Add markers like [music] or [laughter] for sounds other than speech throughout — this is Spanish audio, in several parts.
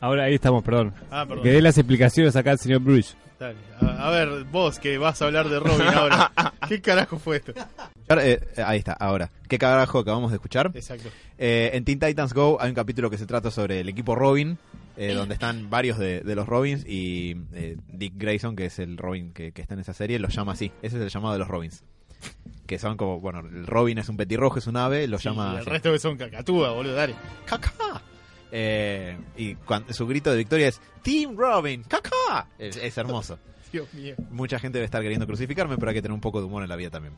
Ahora ahí estamos, perdón. Ah, perdón. Que dé las explicaciones acá al señor Bruce. Dale. A, a ver, vos que vas a hablar de Robin ahora. [laughs] ¿Qué carajo fue esto? Eh, eh, ahí está, ahora. ¿Qué carajo acabamos de escuchar? Exacto. Eh, en Teen Titans Go hay un capítulo que se trata sobre el equipo Robin, eh, donde están varios de, de los Robins y eh, Dick Grayson, que es el Robin que, que está en esa serie, los llama así. Ese es el llamado de los Robins. Que son como, bueno, el Robin es un petirrojo, es un ave, lo Sí, llama... el así. resto que son cacatúas, boludo, dale. ¡Caca! Eh, y cuan- su grito de victoria es Team Robin, ¡caca! Es, es hermoso. [laughs] Dios mío. Mucha gente debe estar queriendo crucificarme, pero hay que tener un poco de humor en la vida también.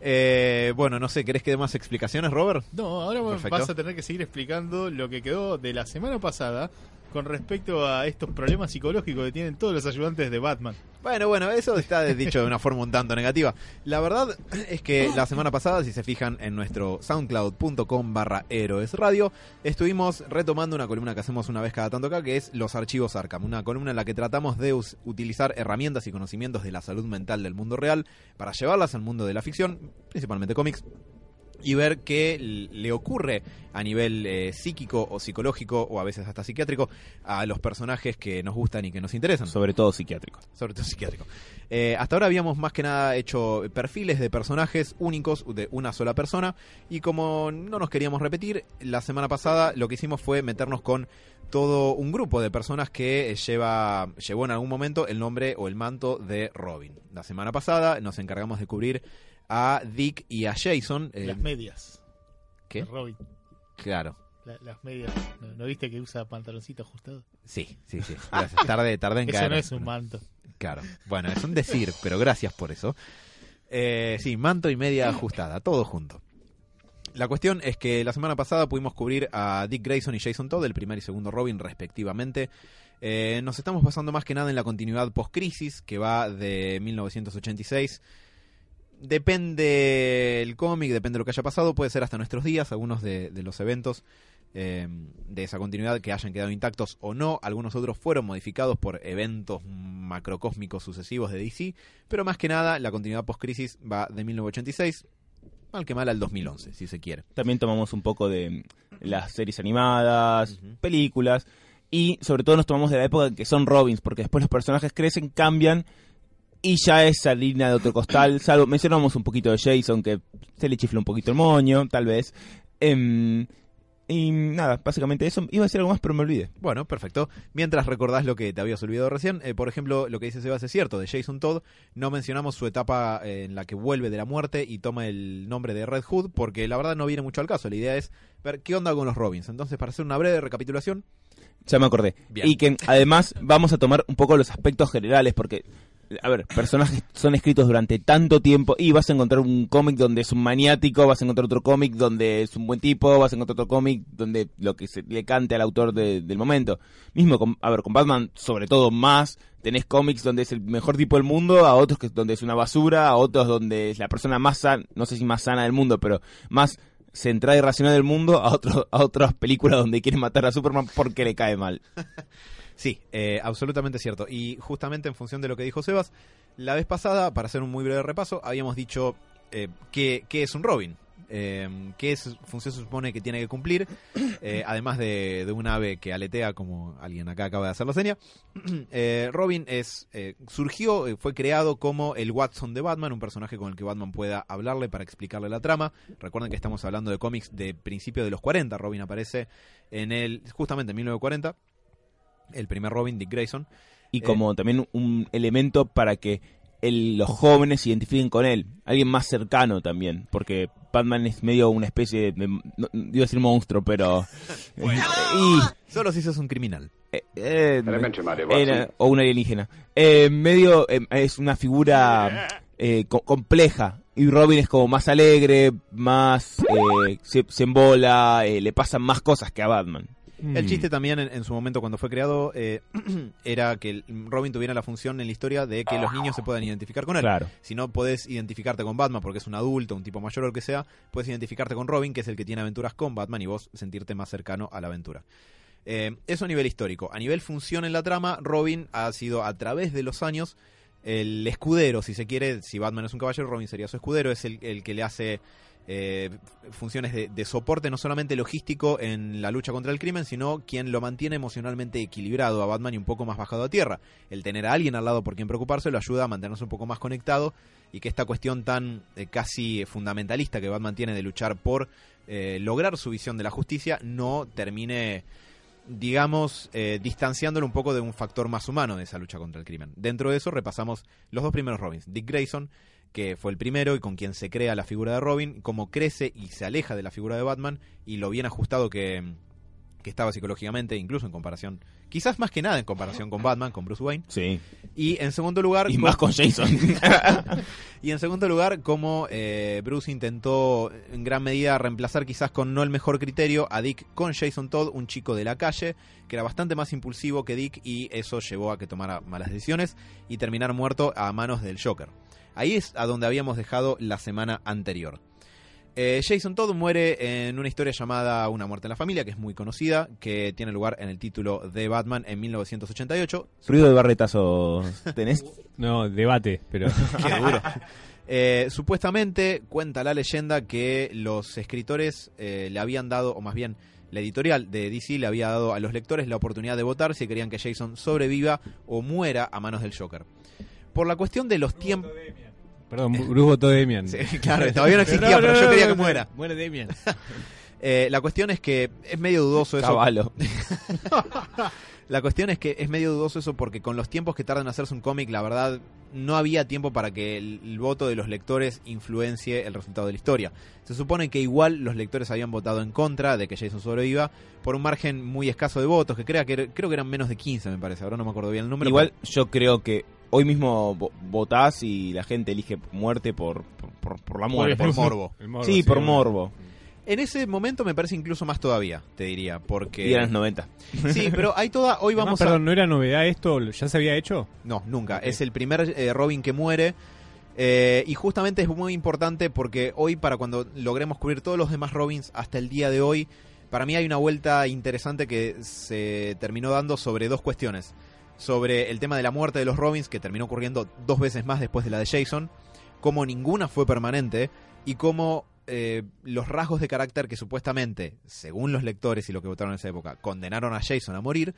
Eh, bueno, no sé, ¿querés que dé más explicaciones, Robert? No, ahora Perfecto. vas a tener que seguir explicando lo que quedó de la semana pasada con respecto a estos problemas psicológicos que tienen todos los ayudantes de Batman. Bueno, bueno, eso está dicho de una forma un tanto negativa. La verdad es que la semana pasada, si se fijan en nuestro soundcloud.com barra héroes radio, estuvimos retomando una columna que hacemos una vez cada tanto acá, que es los archivos Arkham. Una columna en la que tratamos de utilizar herramientas y conocimientos de la salud mental del mundo real para llevarlas al mundo de la ficción, principalmente cómics, y ver qué le ocurre a nivel eh, psíquico o psicológico o a veces hasta psiquiátrico a los personajes que nos gustan y que nos interesan Sobre todo psiquiátrico. sobre todo psiquiátrico. Eh, hasta ahora habíamos más que nada hecho perfiles de personajes únicos de una sola persona y como no nos queríamos repetir, la semana pasada lo que hicimos fue meternos con todo un grupo de personas que eh, lleva llevó en algún momento el nombre o el manto de Robin. La semana pasada nos encargamos de cubrir a Dick y a Jason. eh, Las medias. ¿Qué? de Robin. Claro. La- las medias. ¿No, no viste que usa pantaloncito ajustado? Sí, sí, sí. Gracias. Tardé, tardé en [laughs] Eso caer. no es un manto. Claro. Bueno, es un decir, pero gracias por eso. Eh, sí, manto y media ajustada, todo junto. La cuestión es que la semana pasada pudimos cubrir a Dick Grayson y Jason Todd, el primer y segundo Robin, respectivamente. Eh, nos estamos basando más que nada en la continuidad post-crisis, que va de 1986. Depende el cómic, depende de lo que haya pasado, puede ser hasta nuestros días, algunos de, de los eventos eh, de esa continuidad que hayan quedado intactos o no. Algunos otros fueron modificados por eventos macrocósmicos sucesivos de DC, pero más que nada la continuidad post-crisis va de 1986, mal que mal al 2011, si se quiere. También tomamos un poco de mm, las series animadas, películas. Y sobre todo nos tomamos de la época en que son Robins, porque después los personajes crecen, cambian. Y ya es harina de otro costal. Salvo, mencionamos un poquito de Jason, que se le chifla un poquito el moño, tal vez. Em, y nada, básicamente eso. Iba a decir algo más, pero me olvidé. Bueno, perfecto. Mientras recordás lo que te habías olvidado recién, eh, por ejemplo, lo que dice Sebas es cierto, de Jason Todd, no mencionamos su etapa eh, en la que vuelve de la muerte y toma el nombre de Red Hood, porque la verdad no viene mucho al caso. La idea es ver qué onda con los Robins. Entonces, para hacer una breve recapitulación, Ya me acordé. Bien. Y que además vamos a tomar un poco los aspectos generales, porque, a ver, personajes son escritos durante tanto tiempo y vas a encontrar un cómic donde es un maniático, vas a encontrar otro cómic donde es un buen tipo, vas a encontrar otro cómic donde lo que se le cante al autor de- del momento. Mismo, con, a ver, con Batman, sobre todo más, tenés cómics donde es el mejor tipo del mundo, a otros que donde es una basura, a otros donde es la persona más sana, no sé si más sana del mundo, pero más centrada y racional del mundo, a, otro, a otras películas donde quieren matar a Superman porque le cae mal. [laughs] Sí, eh, absolutamente cierto. Y justamente en función de lo que dijo Sebas, la vez pasada, para hacer un muy breve repaso, habíamos dicho eh, qué, qué es un Robin. Eh, qué función se supone que tiene que cumplir, eh, [coughs] además de, de un ave que aletea, como alguien acá acaba de hacer la seña. [coughs] Eh, Robin es eh, surgió, eh, fue creado como el Watson de Batman, un personaje con el que Batman pueda hablarle para explicarle la trama. Recuerden que estamos hablando de cómics de principio de los 40. Robin aparece en el justamente en 1940 el primer Robin, Dick Grayson. y Eh, como también un elemento para que el- los jóvenes se identifiquen con él, alguien más cercano también, porque Batman es medio una especie de, no, no iba a decir monstruo, pero [laughs] y Solo si sos un criminal. eh, eh, era- o un alienígena, Eh, medio eh, es una figura eh, co- compleja y Robin es como más alegre, más eh, se, se embola, eh, le pasan más cosas que a Batman. El Mm. chiste también en, en su momento cuando fue creado eh, [clears throat] era que Robin tuviera la función en la historia de que los niños se puedan identificar con él. Claro. Si no podés identificarte con Batman porque es un adulto, un tipo mayor o lo que sea, puedes identificarte con Robin, que es el que tiene aventuras con Batman y vos sentirte más cercano a la aventura. Eh, eso a nivel histórico. A nivel función en la trama, Robin ha sido a través de los años el escudero, si se quiere. Si Batman es un caballero, Robin sería su escudero. Es el, el que le hace eh, funciones de, soporte, no solamente logístico en la lucha contra el crimen, sino quien lo mantiene emocionalmente equilibrado a Batman y un poco más bajado a tierra. El tener a alguien al lado por quien preocuparse lo ayuda a mantenerse un poco más conectado y que esta cuestión tan eh, casi fundamentalista que Batman tiene de luchar por eh, lograr su visión de la justicia no termine digamos, eh, distanciándolo un poco de un factor más humano de esa lucha contra el crimen. Dentro de eso repasamos los dos primeros Robins. Dick Grayson, que fue el primero y con quien se crea la figura de Robin, cómo crece y se aleja de la figura de Batman y lo bien ajustado que, que estaba psicológicamente, incluso en comparación, quizás más que nada en comparación con Batman, con Bruce Wayne. Sí. Y en segundo lugar... Y con- más con Jason. [laughs] y en segundo lugar, como eh, Bruce intentó en gran medida reemplazar quizás con no el mejor criterio a Dick con Jason Todd, un chico de la calle, que era bastante más impulsivo que Dick y eso llevó a que tomara malas decisiones y terminar muerto a manos del Joker. Ahí es a donde habíamos dejado la semana anterior. Eh, Jason Todd muere en una historia llamada Una muerte en la familia, que es muy conocida, que tiene lugar en el título de Batman en 1988. Ruido de barretazos tenés. [laughs] No, debate, pero. [laughs] Qué duro. Eh, supuestamente cuenta la leyenda que los escritores eh, le habían dado, o más bien la editorial de DC le había dado a los lectores la oportunidad de votar si querían que Jason sobreviva o muera a manos del Joker. Por la cuestión de los tiempos... Perdón, Bruce votó Demian. Sí, claro, todavía no existía, pero yo quería que muera. Muere Demian. [laughs] Eh, la cuestión es que es medio dudoso eso. Caballo. [laughs] [laughs] La cuestión es que es medio dudoso eso porque con los tiempos que tardan en hacerse un cómic, la verdad, no había tiempo para que el, el voto de los lectores influencie el resultado de la historia. Se supone que igual los lectores habían votado en contra de que Jason sobreviva por un margen muy escaso de votos, que, crea que era- creo que eran menos de 15, me parece. Ahora no me acuerdo bien el número. Igual yo creo que hoy mismo vo- votás y la gente elige muerte por, por, por- por la muerte. por [laughs] morbo. Sí, por morbo. En ese momento me parece incluso más todavía, te diría, porque... Y eran los 90. Sí, pero hay toda... Hoy Además, vamos a... perdón, ¿no era novedad esto? ¿Ya se había hecho? No, nunca. Es el primer eh, Robin que muere. eh, y justamente es muy importante porque hoy, para cuando logremos cubrir todos los demás Robins hasta el día de hoy, para mí hay una vuelta interesante que se terminó dando sobre dos cuestiones. Sobre el tema de la muerte de los Robins, que terminó ocurriendo dos veces más después de la de Jason, como ninguna fue permanente, y cómo eh, los rasgos de carácter que supuestamente, según los lectores y lo que votaron en esa época, condenaron a Jason a morir,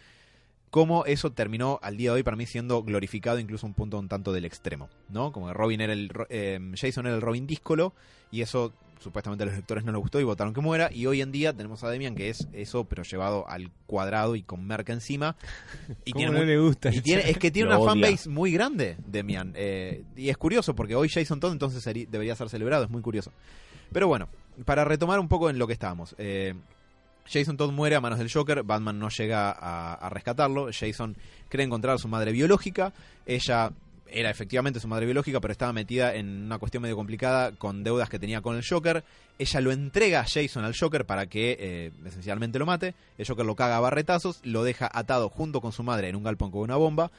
cómo eso terminó al día de hoy para mí siendo glorificado incluso un punto un tanto del extremo, ¿no? Como que Robin era el eh, Jason era el Robin díscolo y eso supuestamente a los lectores no les gustó y votaron que muera y hoy en día tenemos a Demian que es eso pero llevado al cuadrado y con merca encima [laughs] y ¿Cómo tiene no muy- le gusta? y tiene- es que tiene [laughs] Lo una odia. fanbase muy grande, Demian. eh, y es curioso, porque hoy Jason Todd entonces seri- debería ser celebrado, es muy curioso. Pero bueno, para retomar un poco en lo que estábamos. eh, Jason Todd muere a manos del Joker, Batman no llega a, a rescatarlo, Jason cree encontrar a su madre biológica, ella era efectivamente su madre biológica, pero estaba metida en una cuestión medio complicada con deudas que tenía con el Joker. Ella lo entrega a Jason al Joker para que eh, esencialmente lo mate. El Joker lo caga a barretazos, lo deja atado junto con su madre en un galpón con una bomba.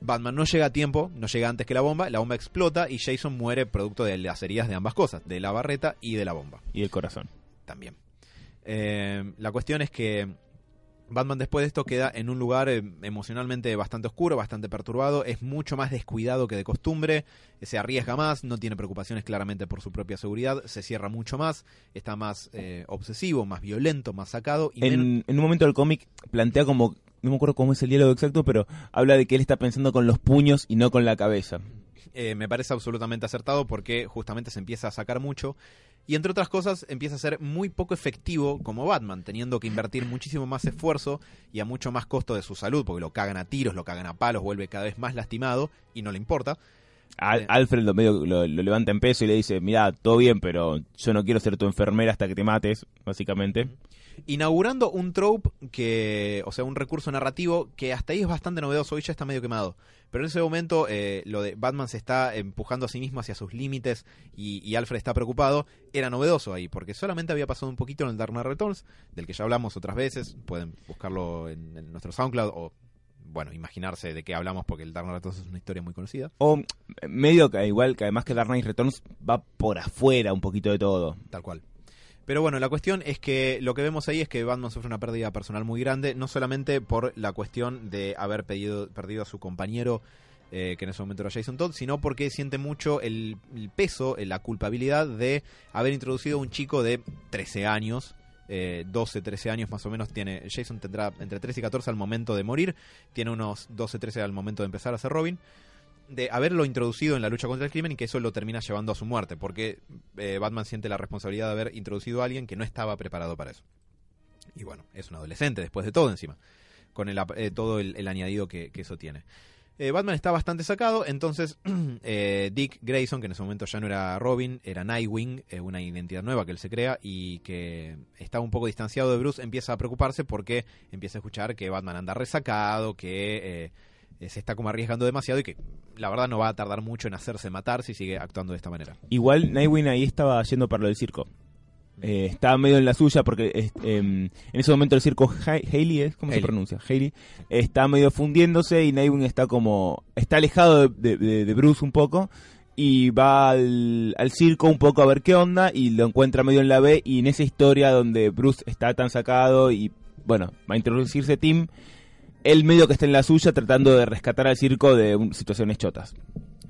Batman no llega a tiempo, no llega antes que la bomba, la bomba explota y Jason muere producto de las heridas de ambas cosas, de la barreta y de la bomba Y el corazón. también. Eh, la cuestión es que Batman después de esto queda en un lugar eh, emocionalmente bastante oscuro, bastante perturbado, es mucho más descuidado que de costumbre, se arriesga más, no tiene preocupaciones claramente por su propia seguridad, se cierra mucho más, está más eh, obsesivo, más violento, más sacado y menos- En, en un momento del cómic plantea como, no me acuerdo cómo es el diálogo exacto, pero habla de que él está pensando con los puños y no con la cabeza. Eh, me parece absolutamente acertado porque justamente se empieza a sacar mucho y entre otras cosas empieza a ser muy poco efectivo como Batman, teniendo que invertir muchísimo más esfuerzo y a mucho más costo de su salud, porque lo cagan a tiros, lo cagan a palos, vuelve cada vez más lastimado y no le importa. Al- Sí. Alfred lo, medio, lo, lo levanta en peso y le dice, mira, todo bien, pero yo no quiero ser tu enfermera hasta que te mates, básicamente. Inaugurando un trope que, o sea, un recurso narrativo que hasta ahí es bastante novedoso, hoy ya está medio quemado. Pero en ese momento eh, lo de Batman se está empujando a sí mismo hacia sus límites y, y Alfred está preocupado, era novedoso ahí, porque solamente había pasado un poquito en el Dark Knight Returns, del que ya hablamos otras veces, pueden buscarlo en, en nuestro SoundCloud o, bueno, imaginarse de qué hablamos porque el Dark Knight Returns es una historia muy conocida. O medio que igual, que además que Dark Knight Returns va por afuera un poquito de todo. Tal cual. Pero bueno, la cuestión es que lo que vemos ahí es que Batman sufre una pérdida personal muy grande, no solamente por la cuestión de haber pedido- perdido a su compañero, eh, que en ese momento era Jason Todd, sino porque siente mucho el, el peso, eh, la culpabilidad de haber introducido a un chico de 13 años. eh, 12, 13 años más o menos tiene. Jason tendrá entre 13 y 14 al momento de morir. Tiene unos 12, 13 al momento de empezar a ser Robin de haberlo introducido en la lucha contra el crimen y que eso lo termina llevando a su muerte, porque eh, Batman siente la responsabilidad de haber introducido a alguien que no estaba preparado para eso. Y bueno, es un adolescente después de todo encima, con el, eh, todo el, añadido que, eso tiene. Eh, Batman está bastante sacado, entonces [clears throat] eh, Dick Grayson, que en ese momento ya no era Robin, era Nightwing, una identidad nueva que él se crea y que está un poco distanciado de Bruce, empieza a preocuparse porque empieza a escuchar que Batman anda resacado, que se está como arriesgando demasiado y que la verdad no va a tardar mucho en hacerse matar si sigue actuando de esta manera. Igual Nightwing ahí estaba yendo para lo del circo. Eh, estaba medio en la suya porque em, en ese momento el circo Ha- Haley es cómo se pronuncia Haley está medio fundiéndose y Nightwing está como está alejado de, de- de Bruce un poco y va al, al circo un poco a ver qué onda y lo encuentra medio en la B y en esa historia donde Bruce está tan sacado y bueno va a introducirse Tim él medio que está en la suya tratando de rescatar al circo de situaciones chotas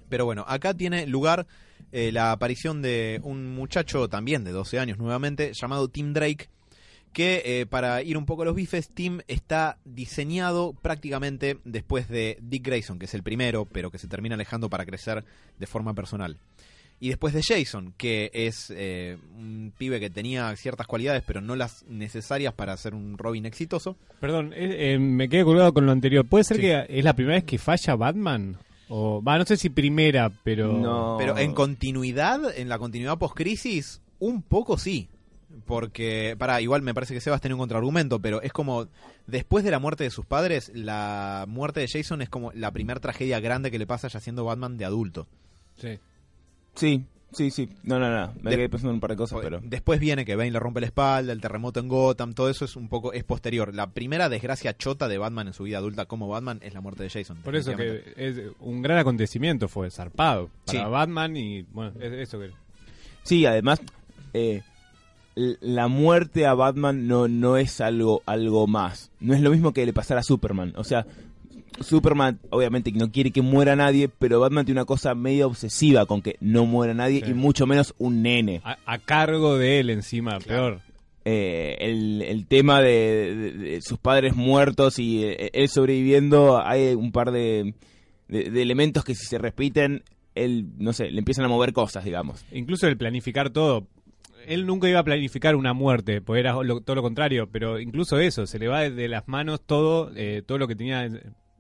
Pero bueno, acá tiene lugar eh, la aparición de un muchacho también de 12 años nuevamente, llamado Tim Drake, que eh, para ir un poco a los bifes, Tim está diseñado prácticamente después de Dick Grayson, que es el primero, pero que se termina alejando para crecer de forma personal. Y después de Jason, que es eh, un pibe que tenía ciertas cualidades, pero no las necesarias para ser un Robin exitoso. Perdón, eh, eh, me quedé colgado con lo anterior. ¿Puede ser Sí. que es la primera vez que falla Batman? O, va, no sé si primera, pero... No. Pero en continuidad, en la continuidad post-crisis, un poco sí. Porque, para, igual me parece que Sebas tiene un contraargumento, pero es como, después de la muerte de sus padres, la muerte de Jason es como la primera tragedia grande que le pasa ya siendo Batman de adulto. Sí. Sí sí sí no no no me De- quedé pensando en un par de cosas pero Después viene que Bane le rompe la espalda, el terremoto en Gotham, todo eso es un poco, es posterior. La primera desgracia chota de Batman en su vida adulta como Batman es la muerte de Jason. Por eso que es un gran acontecimiento fue zarpado para Sí. Batman y bueno, es eso que Sí, además, eh, la muerte a Batman no, no es algo, algo más. No es lo mismo que le pasara a Superman. O sea, Superman obviamente no quiere que muera nadie, pero Batman tiene una cosa medio obsesiva con que no muera nadie Sí. y mucho menos un nene. a, a cargo de él encima, peor. Eh, el, el tema de, de- de sus padres muertos y eh, él sobreviviendo, hay un par de, de- elementos que si se repiten, él, no sé, le empiezan a mover cosas, digamos. Incluso el planificar todo. Él nunca iba a planificar una muerte, pues era lo- todo lo contrario, pero incluso eso, se le va de, de las manos todo, eh, todo lo que tenía,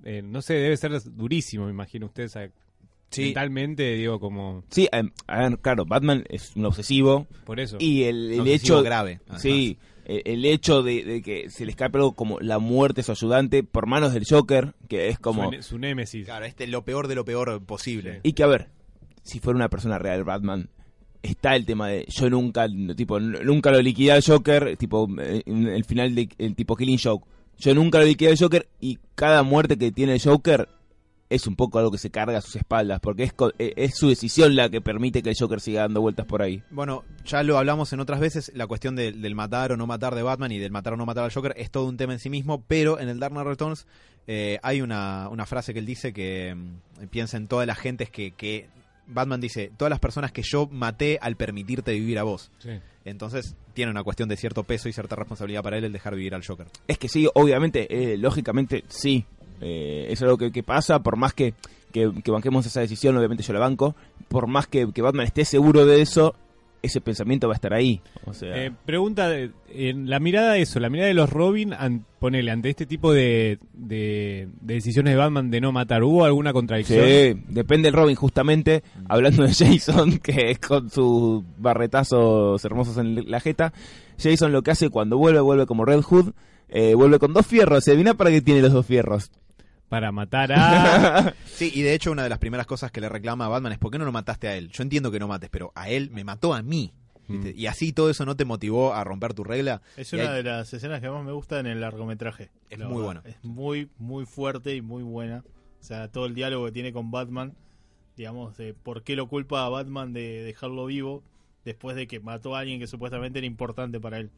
eh, no sé, debe ser durísimo, me imagino usted, o sea, Sí. mentalmente, digo, como, Sí, eh, a ver, claro, Batman es un obsesivo, por eso. Y el, el hecho grave, además. Sí, el, el hecho de, de que se le escape algo como la muerte de su ayudante por manos del Joker, que es como... su, su némesis. Claro, este es lo peor de lo peor posible. Y que a ver, si fuera una persona real Batman, está el tema de yo nunca, tipo, nunca lo liquidé al Joker, tipo, eh, en el final de el tipo Killing Joke. Yo nunca lo liquidé al Joker y cada muerte que tiene el Joker es un poco algo que se carga a sus espaldas, porque es, eh, es su decisión la que permite que el Joker siga dando vueltas por ahí. Bueno, ya lo hablamos en otras veces, la cuestión de- del matar o no matar de Batman y del matar o no matar al Joker es todo un tema en sí mismo, pero en el Dark Knight Returns eh, hay una, una frase que él dice que mm, piensa en todas las gentes que, que Batman dice, todas las personas que yo maté al permitirte vivir a vos. Sí. Entonces tiene una cuestión de cierto peso y cierta responsabilidad para él el dejar vivir al Joker. Es que sí, obviamente, eh, lógicamente sí. Eh, es algo que, que pasa, por más que, que, que banquemos esa decisión, obviamente yo la banco. Por más que, que Batman esté seguro de eso, ese pensamiento va a estar ahí. O sea, Eh, pregunta, en la mirada de eso, la mirada de los Robin, an- ponele, ante este tipo de, de, de decisiones de Batman de no matar, ¿hubo alguna contradicción? Sí, depende del Robin, justamente. Hablando de Jason, [laughs] que es con sus barretazos hermosos en la jeta. Jason lo que hace cuando vuelve, vuelve como Red Hood. eh, vuelve con dos fierros. ¿Se adivina para qué tiene los dos fierros? Para matar a... [laughs] Sí, y de hecho una de las primeras cosas que le reclama a Batman es ¿por qué no lo mataste a él? Yo entiendo que no mates, pero a él me mató a mí. ¿viste? Y así todo eso no te motivó a romper tu regla. Es Y una de las escenas que más me gusta en el largometraje. Es La muy verdad. bueno. Es muy, muy fuerte y muy buena. O sea, todo el diálogo que tiene con Batman, digamos, de por qué lo culpa a Batman de dejarlo vivo después de que mató a alguien que supuestamente era importante para él.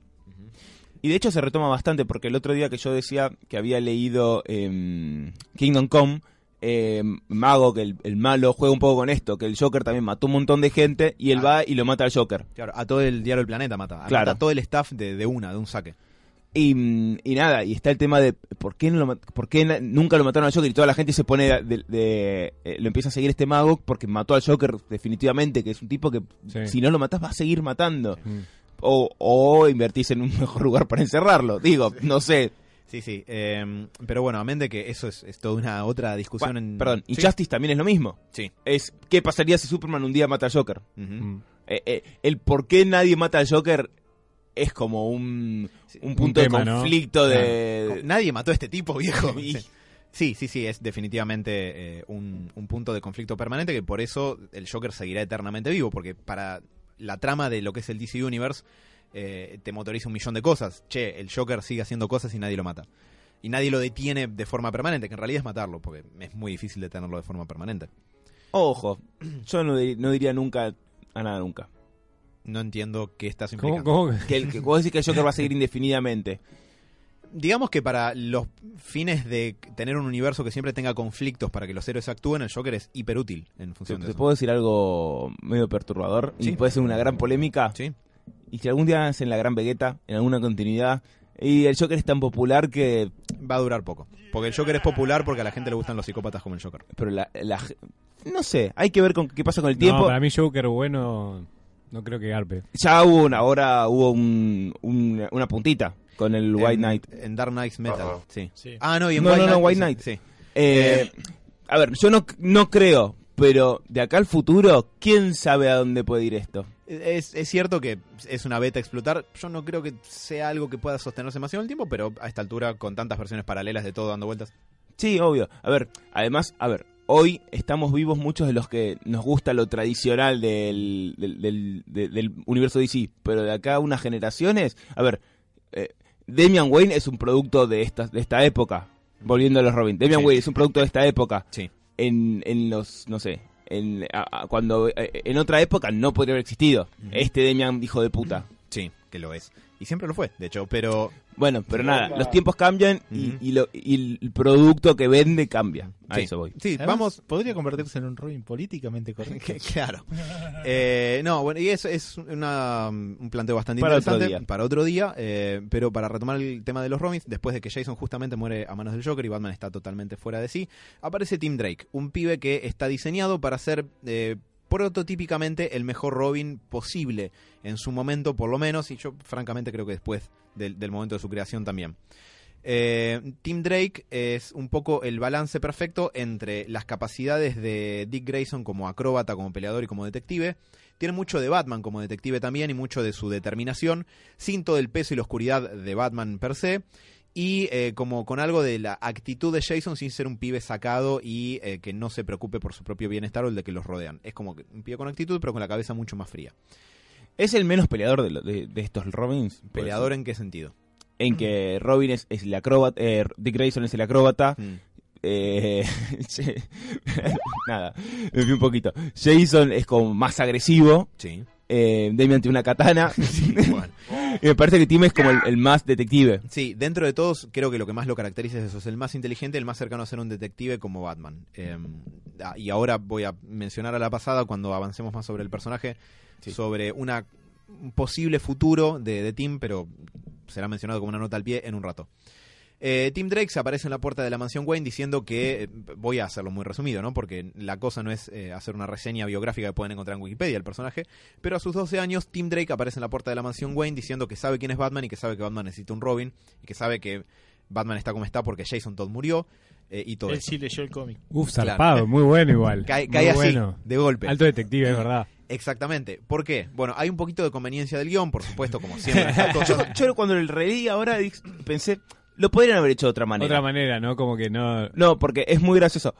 Y de hecho se retoma bastante porque el otro día que yo decía que había leído em, Kingdom Come, em, Mago, que el, el malo, juega un poco con esto, que el Joker también mató un montón de gente y él Ah. va y lo mata al Joker. Claro, a todo el diario del planeta mata. Claro. Mata a todo el staff de, de una, de un saque. Y, y nada, y está el tema de por qué, no lo, por qué nunca lo mataron al Joker y toda la gente se pone de, de- eh, lo empieza a seguir este mago porque mató al Joker definitivamente, que es un tipo que Sí. si no lo matás va a seguir matando. Mm. O, o invertís en un [laughs] mejor lugar para encerrarlo. Digo, no sé. Sí, sí. eh, pero bueno, amén de que eso es, es toda una otra discusión Bueno, en... Perdón, Sí. Injustice también es lo mismo. Sí. Es qué pasaría si Superman un día mata al Joker. Mm. Eh, eh, el por qué nadie mata al Joker es como un, un punto tema, de ¿no? conflicto de... Nadie mató a este tipo, [laughs] viejo. Y- Sí. Sí, sí, sí, es definitivamente eh, un, un punto de conflicto permanente que por eso el Joker seguirá eternamente vivo, porque para la trama de lo que es el DC Universe eh, te motoriza un millón de cosas. Che, el Joker sigue haciendo cosas y nadie lo mata. Y nadie lo detiene de forma permanente, que en realidad es matarlo, porque es muy difícil detenerlo de forma permanente. Ojo, [clears throat] yo no, no diría nunca a nada nunca. No entiendo qué estás ¿Cómo, implicando. cómo que- Que, el, que vos decís que el Joker va a seguir indefinidamente. Digamos que para los fines de tener un universo que siempre tenga conflictos para que los héroes actúen, el Joker es hiperútil en ¿Te, función de te eso. puedo decir algo medio perturbador? Sí. Y puede ser una gran polémica. Sí. Y si algún día hacen la gran Vegeta, en alguna continuidad, y el Joker es tan popular que... Va a durar poco. Porque el Joker es popular porque a la gente le gustan los psicópatas como el Joker. Pero la, la- No sé, hay que ver con qué pasa con el tiempo. No, para mí Joker bueno, no creo que garpe. Ya hubo una, ahora hubo un- un- una puntita con el White En- Knight. En Dark Knight Metal, sí. Sí. Ah, no, y en No, White no, no, Knight. White sí, Knight. Sí. Eh, a ver, yo no, no creo, pero de acá al futuro, ¿quién sabe a dónde puede ir esto? Es, es cierto que es una beta a explotar. Yo no creo que sea algo que pueda sostenerse demasiado el tiempo, pero a esta altura, con tantas versiones paralelas de todo dando vueltas. Sí, obvio. A ver, además, a ver, hoy estamos vivos muchos de los que nos gusta lo tradicional del, del, del- de- del universo DC, pero de acá a unas generaciones, a ver, eh, Damian Wayne es un producto de esta, de esta época, volviendo a los Robin. Damian Sí. Wayne es un producto de esta época. Sí. En, en los, no sé, en, a- cuando eh, en otra época no podría haber existido. Este Damian hijo de puta. Sí, que lo es. Y siempre lo fue, de hecho, pero Bueno, pero nada, los tiempos cambian y, lo- y el producto que vende cambia. A sí. eso voy. Sí, Además, vamos. Podría convertirse en un Robin políticamente correcto. Que- [laughs] claro. Eh, no, bueno, y eso es una, un planteo bastante Para otro interesante día. para otro día. eh, pero para retomar el tema de los Robins, después de que Jason justamente muere a manos del Joker y Batman está totalmente fuera de sí, aparece Tim Drake, un pibe que está diseñado para ser eh, prototípicamente el mejor Robin posible en su momento, por lo menos, y yo francamente creo que después del, momento de su creación también. Eh, Tim Drake es un poco el balance perfecto entre las capacidades de Dick Grayson como acróbata, como peleador y como detective. Tiene mucho de Batman como detective también y mucho de su determinación, sin todo el peso y la oscuridad de Batman per se. Y eh, como con algo de la actitud de Jason sin ser un pibe sacado y eh, que no se preocupe por su propio bienestar o el de que los rodean. Es como un pibe con actitud pero con la cabeza mucho más fría. Es el menos peleador de, de- de estos Robins. ¿Peleador en qué sentido? En que Robin es, es el acróbata, eh, Dick Grayson es el acróbata. Mm. eh, [laughs] nada, me fui un poquito. Jason es como más agresivo. Sí. Eh, Damian tiene una katana. [laughs] Bueno. [laughs] y me parece que Tim es como el, el más detective. Sí, dentro de todos, creo que lo que más lo caracteriza es eso, es el más inteligente, el más cercano a ser un detective como Batman. Eh, ah, y ahora voy a mencionar a la pasada, cuando avancemos más sobre el personaje, sobre un posible futuro de, de Tim, pero será mencionado como una nota al pie en un rato. Eh, Tim Drake se aparece en la puerta de la mansión Wayne diciendo que, eh, voy a hacerlo muy resumido, ¿no? Porque la cosa no es eh, hacer una reseña biográfica que pueden encontrar en Wikipedia del personaje, pero a sus 12 años Tim Drake aparece en la puerta de la mansión Wayne diciendo que sabe quién es Batman y que sabe que Batman necesita un Robin y que sabe que Batman está como está porque Jason Todd murió eh, y todo Él eso. sí leyó el cómic. Uf, Claro. zarpado, muy bueno igual. [laughs] Cae, Muy así, bueno. de golpe. Alto detective, es verdad. Exactamente. ¿Por qué? Bueno, hay un poquito de conveniencia del guion, por supuesto, como siempre. [laughs] Yo cuando lo releí ahora di- pensé, lo podrían haber hecho de otra manera. Otra manera, ¿no? Como que no... No, porque es muy gracioso.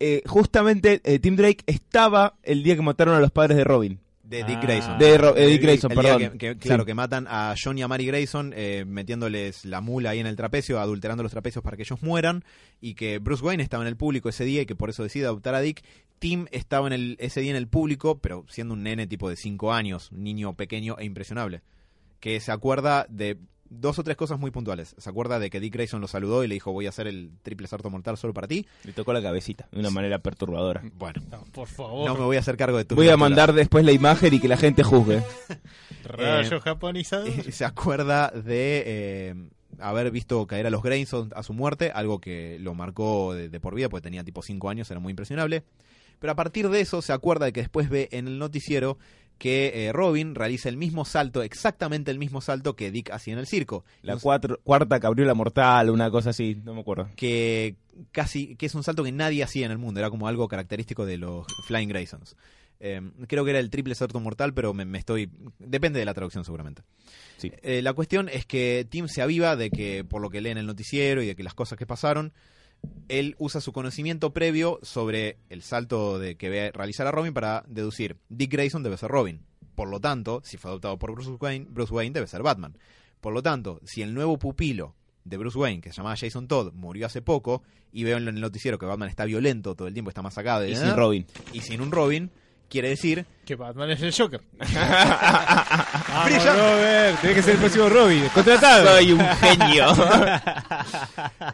Eh, justamente eh, Tim Drake estaba el día que mataron a los padres de Robin. De Dick Ah. Grayson. De Ro- Dick Grayson, El perdón. que- que- claro, Sí. que matan a John y a Mary Grayson eh, metiéndoles la mula ahí en el trapecio, adulterando los trapecios para que ellos mueran, y que Bruce Wayne estaba en el público ese día y que por eso decide adoptar a Dick. Tim estaba en el, ese día en el público, pero siendo un nene tipo de 5 años, un niño pequeño e impresionable, que se acuerda de dos o tres cosas muy puntuales. Se acuerda de que Dick Grayson lo saludó y le dijo voy a hacer el triple salto mortal solo para ti. Le tocó la cabecita de una manera perturbadora. Bueno, No, por favor. no me voy a hacer cargo de tu Voy a mandar después la imagen y que la gente juzgue. [laughs] Rayo Eh, japonizado. Eh, se acuerda de eh, haber visto caer a los Grayson a su muerte, algo que lo marcó de, de por vida, porque tenía tipo 5 años, era muy impresionable. Pero a partir de eso se acuerda de que después ve en el noticiero que eh, Robin realiza el mismo salto, exactamente el mismo salto que Dick hacía en el circo. La cuatro- cuarta cabriola mortal, una cosa así, no me acuerdo. que casi que es un salto que nadie hacía en el mundo, era como algo característico de los Flying Graysons. Eh, creo que era el triple salto mortal, pero me, me estoy... Depende de la traducción seguramente. Sí. Eh, la cuestión es que Tim se aviva de que, por lo que lee en el noticiero y de que las cosas que pasaron, él usa su conocimiento previo sobre el salto de que ve realizar a Robin para deducir, Dick Grayson debe ser Robin. Por lo tanto, si fue adoptado por Bruce Wayne, Bruce Wayne debe ser Batman. Por lo tanto, si el nuevo pupilo de Bruce Wayne, que se llamaba Jason Todd, murió hace poco, y veo en el noticiero que Batman está violento todo el tiempo, está masacrado, Y sin Robin. y sin un Robin, quiere decir Que Batman es el Joker. [laughs] Vamos. Robert, tenés que ser el próximo Robin. Contratado. Soy un genio. [laughs]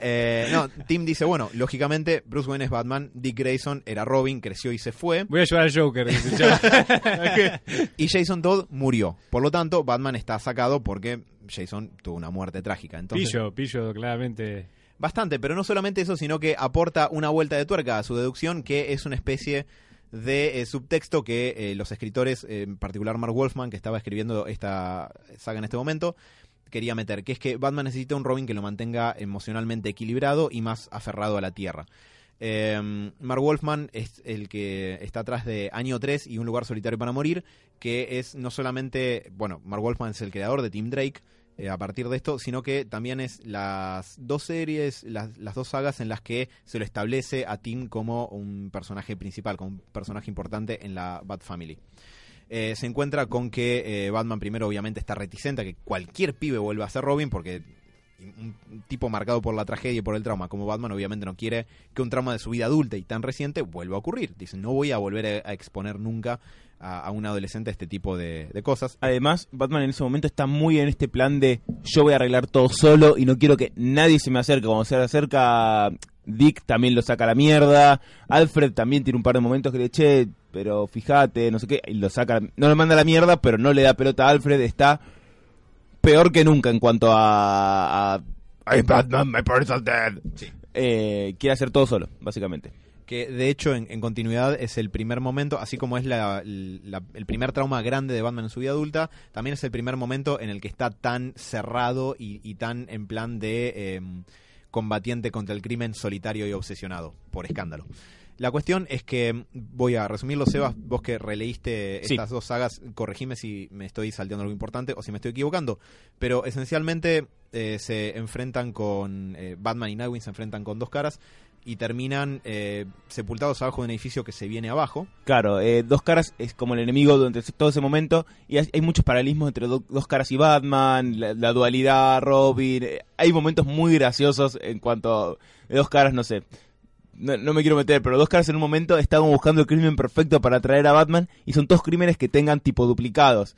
Eh, no, Tim dice, bueno, lógicamente Bruce Wayne es Batman, Dick Grayson era Robin, creció y se fue, Voy a ayudar al Joker. dice, [laughs] y Jason Todd murió. Por lo tanto, Batman está sacado porque Jason tuvo una muerte trágica. Entonces, pillo, pillo, claramente. Bastante, pero no solamente eso, sino que aporta una vuelta de tuerca a su deducción, que es una especie de eh, subtexto que eh, los escritores, eh, en particular Mark Wolfman, que estaba escribiendo esta saga en este momento, quería meter, que es que Batman necesita un Robin que lo mantenga emocionalmente equilibrado y más aferrado a la Tierra. Eh, Mark Wolfman es el que está atrás de Año 3 y Un lugar solitario para morir, que es no solamente, bueno, Mark Wolfman es el creador de Tim Drake, eh, a partir de esto, sino que también es las dos series, las, las dos sagas en las que se lo establece a Tim como un personaje principal, como un personaje importante en la Bat Family. Eh, se encuentra con que eh, Batman primero obviamente está reticente a que cualquier pibe vuelva a ser Robin porque un tipo marcado por la tragedia y por el trauma como Batman obviamente no quiere que un trauma de su vida adulta y tan reciente vuelva a ocurrir. Dice, no voy a volver a, exponer nunca a, a un adolescente a este tipo de, cosas. Además, Batman en ese momento está muy en este plan de yo voy a arreglar todo solo y no quiero que nadie se me acerque. Cuando se acerca Dick también lo saca a la mierda. Alfred también tiene un par de momentos que le che, pero fíjate, no sé qué, y lo saca, no le manda a la mierda, pero no le da pelota a Alfred, está peor que nunca en cuanto a, a I'm Batman, my parents are dead. Eh, quiere hacer todo solo, básicamente. que de hecho en, en continuidad es el primer momento, así como es la- la- el primer trauma grande de Batman en su vida adulta, también es el primer momento en el que está tan cerrado y, y tan en plan de eh, combatiente contra el crimen solitario y obsesionado por escándalo. La cuestión es que, voy a resumirlo, Sebas, vos que releíste Sí. estas dos sagas, corregime si me estoy salteando algo importante o si me estoy equivocando, pero esencialmente eh, se enfrentan con, eh, Batman y Nightwing se enfrentan con dos caras y terminan eh, sepultados abajo de un edificio que se viene abajo. Claro, eh, Dos Caras es como el enemigo durante todo ese momento y hay, hay muchos paralelismos entre Do- Dos Caras y Batman, la, la dualidad, Robin. eh, hay momentos muy graciosos en cuanto a Dos Caras, no sé. No, no me quiero meter, pero Dos Caras en un momento estaban buscando el crimen perfecto para atraer a Batman y son todos crímenes que tengan tipo duplicados.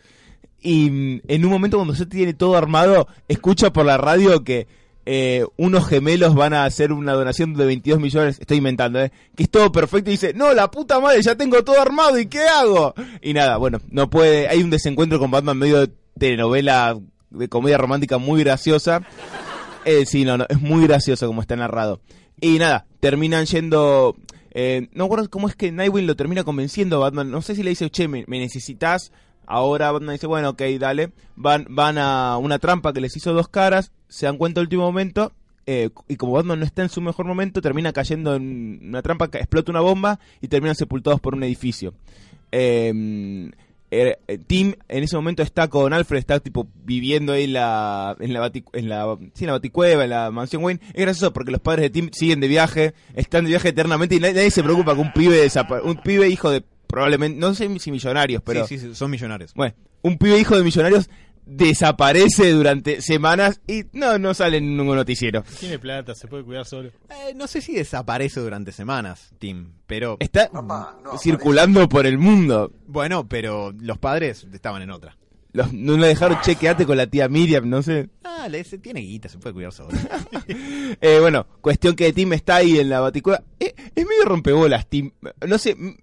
Y mm, en un momento cuando se tiene todo armado, escucha por la radio que eh, unos gemelos van a hacer una donación de 22 millones, estoy inventando, ¿eh? que es todo perfecto y dice, no, la puta madre, ya tengo todo armado y ¿qué hago? Y nada, bueno, no puede, hay un desencuentro con Batman medio de telenovela de comedia romántica muy graciosa. Eh, sí, no, no, es muy gracioso como está narrado. Y nada, terminan yendo... eh, no recuerdo cómo es que Nightwing lo termina convenciendo a Batman. No sé si le dice, che, me, me necesitas. Ahora Batman dice, bueno, ok, dale. Van, van a una trampa que les hizo dos caras. Se dan cuenta al último momento. eh, y como Batman no está en su mejor momento, termina cayendo en una trampa que explota una bomba y terminan sepultados por un edificio. Eh, Tim en ese momento está con Alfred, está tipo viviendo ahí en la, en la, bati- en la, sí, en la baticueva, en la mansión Wayne. Es gracioso porque los padres de Tim siguen de viaje, están de viaje eternamente y nadie, nadie se preocupa que un pibe un pibe hijo de probablemente, no sé si millonarios, pero sí, sí, sí, son millonarios. bueno, un pibe hijo de millonarios desaparece durante semanas y no, no sale en ningún noticiero. Tiene plata, se puede cuidar solo. Eh, no sé si desaparece durante semanas, Tim, pero Está circulando por el mundo. bueno, pero los padres estaban en otra. Los- no le dejaron chequeate con la tía Miriam, no sé. Ah, le, se tiene guita, se puede cuidar solo. [laughs] Eh, bueno, cuestión que Tim está ahí en la baticueva. Eh, es medio rompebolas, Tim. No sé, mm,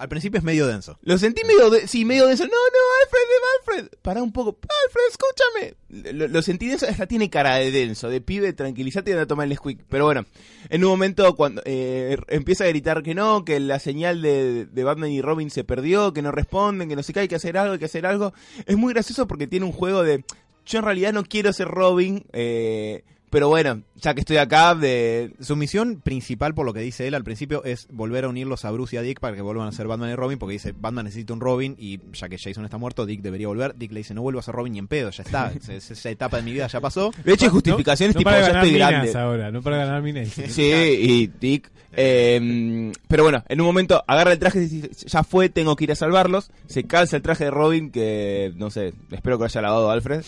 Al principio es medio denso. lo sentí medio de, sí, medio denso. No, no, Alfred, Alfred. Pará un poco. Alfred, escúchame. Lo, lo sentí denso, hasta tiene cara de denso, de pibe, tranquilízate y anda a tomar el squeak. Pero bueno, en un momento cuando eh, empieza a gritar que no, que la señal de, de Batman y Robin se perdió, que no responden, que no sé qué, hay que hacer algo, hay que hacer algo. Es muy gracioso porque tiene un juego de... Yo en realidad no quiero ser Robin, eh, pero bueno, ya que estoy acá, de, Su misión principal, por lo que dice él al principio, es volver a unirlos a Bruce y a Dick para que vuelvan a ser Batman y Robin, porque dice, Batman necesita un Robin y ya que Jason está muerto, Dick debería volver. Dick le dice, no vuelvo a ser Robin ni en pedo, ya está, [laughs] esa, esa etapa de mi vida ya pasó. De hecho, hay justificaciones no tipo, para ya ganar estoy grande. ahora, no para ganar minas. [laughs] Sí, y Dick. eh, pero bueno, en un momento agarra el traje y dice, ya fue, tengo que ir a salvarlos. Se calza el traje de Robin, que no sé, espero que lo haya lavado Alfred.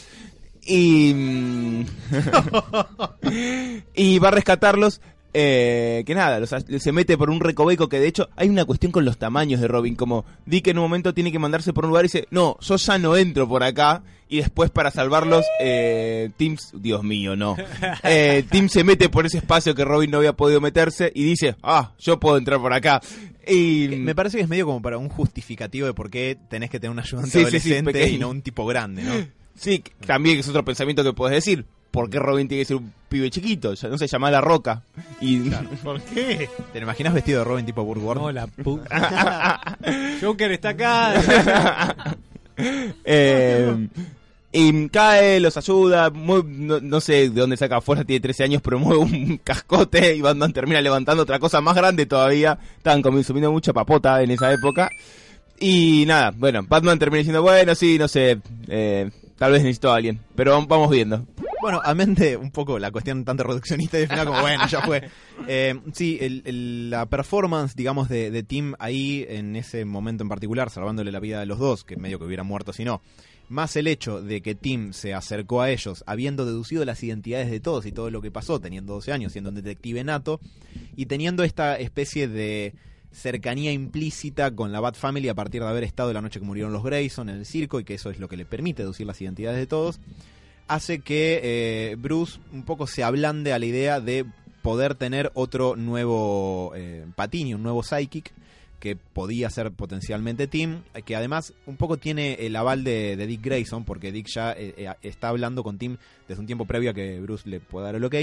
Y, mm, [laughs] y va a rescatarlos. eh, que nada, los- se mete por un recoveco que de hecho hay una cuestión con los tamaños de Robin, como Dick en un momento tiene que mandarse por un lugar y dice, no, yo ya no entro por acá, y después para salvarlos, eh, Tim, Dios mío, no, [laughs] eh, Tim se mete por ese espacio que Robin no había podido meterse y dice, ah, yo puedo entrar por acá. Y Eh, Me parece que es medio como para un justificativo de por qué tenés que tener un ayudante Sí, sí, sí, adolescente y no un tipo grande, ¿no? [laughs] sí, también es otro pensamiento que puedes decir. ¿Por qué Robin tiene que ser un pibe chiquito? Ya no se llama La Roca. Y [laughs] ¿Por qué? ¿Te lo imaginas vestido de Robin tipo Burt Ward? No, la puta. [laughs] Joker está acá. [laughs] Eh, y cae, los ayuda, muy- no, no sé de dónde saca fuerza, tiene 13 años, pero mueve un cascote y Batman termina levantando otra cosa más grande todavía. Estaban consumiendo mucha papota en esa época. Y nada, bueno, Batman termina diciendo, bueno, sí, no sé, eh, tal vez necesito a alguien, pero vam- vamos viendo. Bueno, a mente un poco la cuestión tanto reduccionista y al final como, bueno, ya fue. Eh, sí, la performance, digamos, de, de Tim ahí en ese momento en particular, salvándole la vida de los dos, que medio que hubiera muerto si no, más el hecho de que Tim se acercó a ellos habiendo deducido las identidades de todos y todo lo que pasó, teniendo 12 años, siendo un detective nato, y teniendo esta especie de cercanía implícita con la Bat Family a partir de haber estado la noche que murieron los Grayson en el circo y que eso es lo que le permite deducir las identidades de todos, hace que eh, Bruce un poco se ablande a la idea de poder tener otro nuevo eh, Patini, un nuevo Psychic que podía ser potencialmente Tim, que además un poco tiene el aval de, de Dick Grayson, porque Dick ya eh, eh, está hablando con Tim desde un tiempo previo a que Bruce le pueda dar el ok,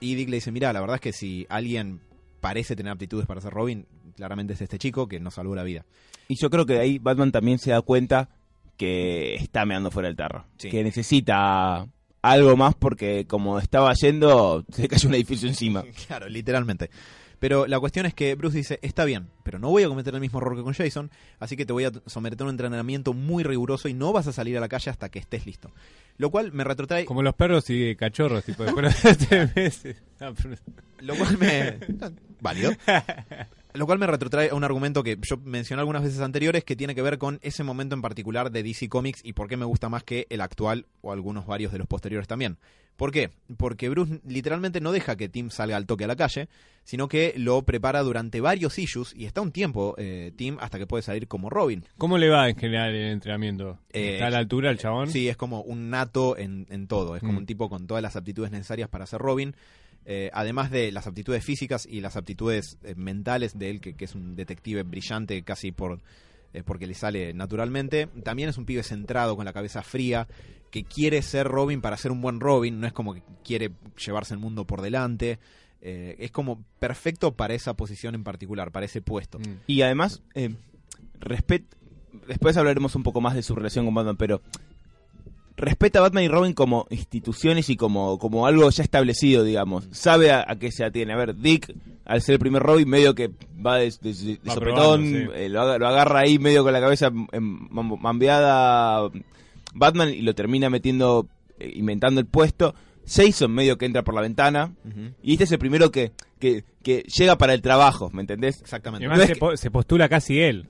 y Dick le dice, mira, la verdad es que si alguien parece tener aptitudes para ser Robin, claramente es este chico que nos salvó la vida. Y yo creo que de ahí Batman también se da cuenta que está meando fuera del tarro. Sí. Que necesita algo más porque como estaba yendo, se le cayó un edificio encima. [laughs] Claro, literalmente. Pero la cuestión es que Bruce dice, está bien, pero no voy a cometer el mismo error que con Jason, así que te voy a someter a un entrenamiento muy riguroso y no vas a salir a la calle hasta que estés listo. Lo cual me retrotrae... Como los perros y cachorros, tipo, [laughs] después de tres meses. No, pero- Lo cual me... [laughs] Válido. Lo cual me retrotrae a un argumento que yo mencioné algunas veces anteriores que tiene que ver con ese momento en particular de DC Comics y por qué me gusta más que el actual o algunos varios de los posteriores también. ¿Por qué? Porque Bruce literalmente no deja que Tim salga al toque a la calle, sino que lo prepara durante varios issues y está un tiempo eh, Tim hasta que puede salir como Robin. ¿Cómo le va en general el entrenamiento? Eh, ¿Está a la altura el chabón? Sí, es como un nato en, en todo. Es como Mm. un tipo con todas las aptitudes necesarias para ser Robin. Eh, además de las aptitudes físicas y las aptitudes eh, mentales de él, que, es un detective brillante casi por eh, porque le sale naturalmente. También es un pibe centrado, con la cabeza fría, que quiere ser Robin para ser un buen Robin, no es como que quiere llevarse el mundo por delante. Eh, es como perfecto para esa posición en particular, para ese puesto. Mm. Y además, después hablaremos un poco más de su relación con Batman, pero respeta a Batman y Robin como instituciones y como, como algo ya establecido, digamos. Sabe a, a qué se atiene. A ver, Dick, al ser el primer Robin, medio que va de, de- de Va sopetón, probando, sí. eh, lo, lo agarra ahí medio con la cabeza mam- mambeada Batman y lo termina metiendo, eh, inventando el puesto. Jason medio que entra por la ventana. Y este es el primero que, que, que llega para el trabajo, ¿me entendés? Y Exactamente. además No es se, que- po- se postula casi él.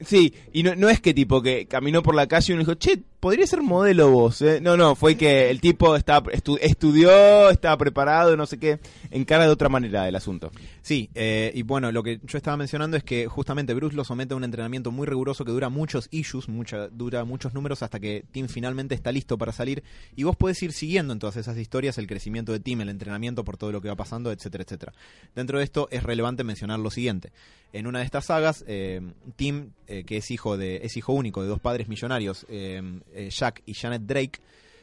Sí, y no, no es que tipo que caminó por la calle y uno dijo, che, podría ser modelo vos, ¿eh? No, no, fue que el tipo estaba, estu- estudió, estaba preparado, no sé qué, encara de otra manera el asunto. Sí, eh, y bueno, lo que yo estaba mencionando es que justamente Bruce lo somete a un entrenamiento muy riguroso que dura muchos issues, mucha, dura muchos números hasta que Tim finalmente está listo para salir. Y vos podés ir siguiendo en todas esas historias el crecimiento de Tim, el entrenamiento por todo lo que va pasando, etcétera, etcétera. Dentro de esto es relevante mencionar lo siguiente. En una de estas sagas, eh, Tim, eh, que es hijo, de, es hijo único de dos padres millonarios, eh, Jack y Janet Drake,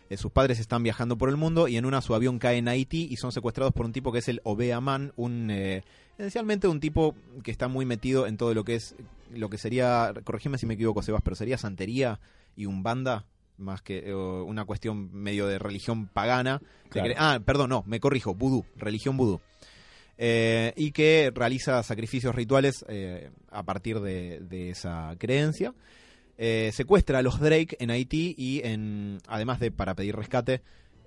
eh, sus padres están viajando por el mundo y en una su avión cae en Haití y son secuestrados por un tipo que es el Obea Man, un eh, esencialmente un tipo que está muy metido en todo lo que es lo que sería, corregime si me equivoco, Sebas, pero sería santería y un banda más que eh, una cuestión medio de religión pagana. Claro. ah, perdón, no, me corrijo, vudú, religión vudú. Eh, y que realiza sacrificios rituales eh, a partir de, de esa creencia. Eh, secuestra a los Drake en Haití y en además de para pedir rescate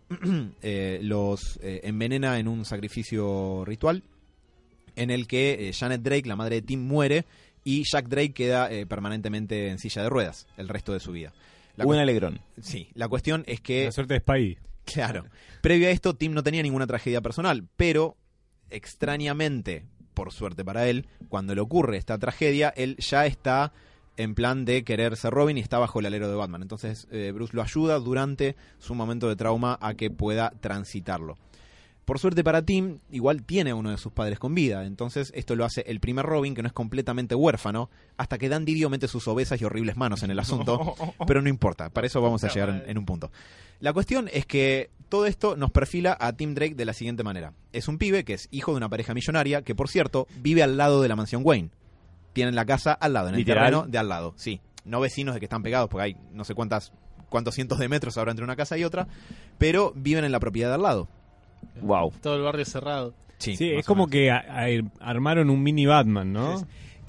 [clears throat] eh, los eh, envenena en un sacrificio ritual en el que eh, Janet Drake, la madre de Tim, muere y Jack Drake queda eh, permanentemente en silla de ruedas el resto de su vida. La Buen cuest- alegrón. sí, la cuestión es que La suerte de Spidey. [laughs] Claro. Previo a esto, Tim no tenía ninguna tragedia personal, pero extrañamente, por suerte para él, cuando le ocurre esta tragedia, él ya está en plan de querer ser Robin y está bajo el alero de Batman. Entonces eh, Bruce lo ayuda durante su momento de trauma a que pueda transitarlo. Por suerte para Tim, igual tiene a uno de sus padres con vida, entonces esto lo hace el primer Robin, que no es completamente huérfano, hasta que Dan Didio mete sus obesas y horribles manos en el asunto, [laughs] pero no importa, para eso vamos a llegar en, en un punto. La cuestión es que todo esto nos perfila a Tim Drake de la siguiente manera. Es un pibe que es hijo de una pareja millonaria, que por cierto vive al lado de la mansión Wayne. Tienen la casa al lado, en el ¿Literal? terreno de al lado, sí. No vecinos de que están pegados, porque hay no sé cuántas cuántos cientos de metros habrá entre una casa y otra, pero viven en la propiedad de al lado. Wow. Todo el barrio cerrado. Sí, más es como que a- a- armaron un mini Batman, ¿no?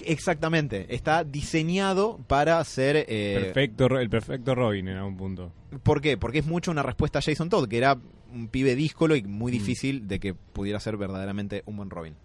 Exactamente, está diseñado para ser... eh, Perfecto, el perfecto Robin en algún punto. ¿Por qué? Porque es mucho una respuesta a Jason Todd, que era un pibe díscolo y muy difícil de que pudiera ser verdaderamente un buen Robin.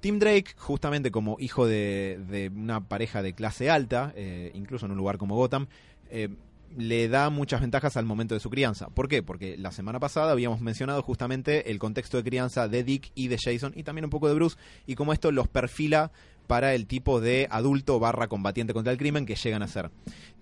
Tim Drake, justamente como hijo de, una pareja de clase alta, eh, incluso en un lugar como Gotham, eh, le da muchas ventajas al momento de su crianza. ¿Por qué? Porque la semana pasada habíamos mencionado justamente el contexto de crianza de Dick y de Jason y también un poco de Bruce y cómo esto los perfila para el tipo de adulto barra combatiente contra el crimen que llegan a ser.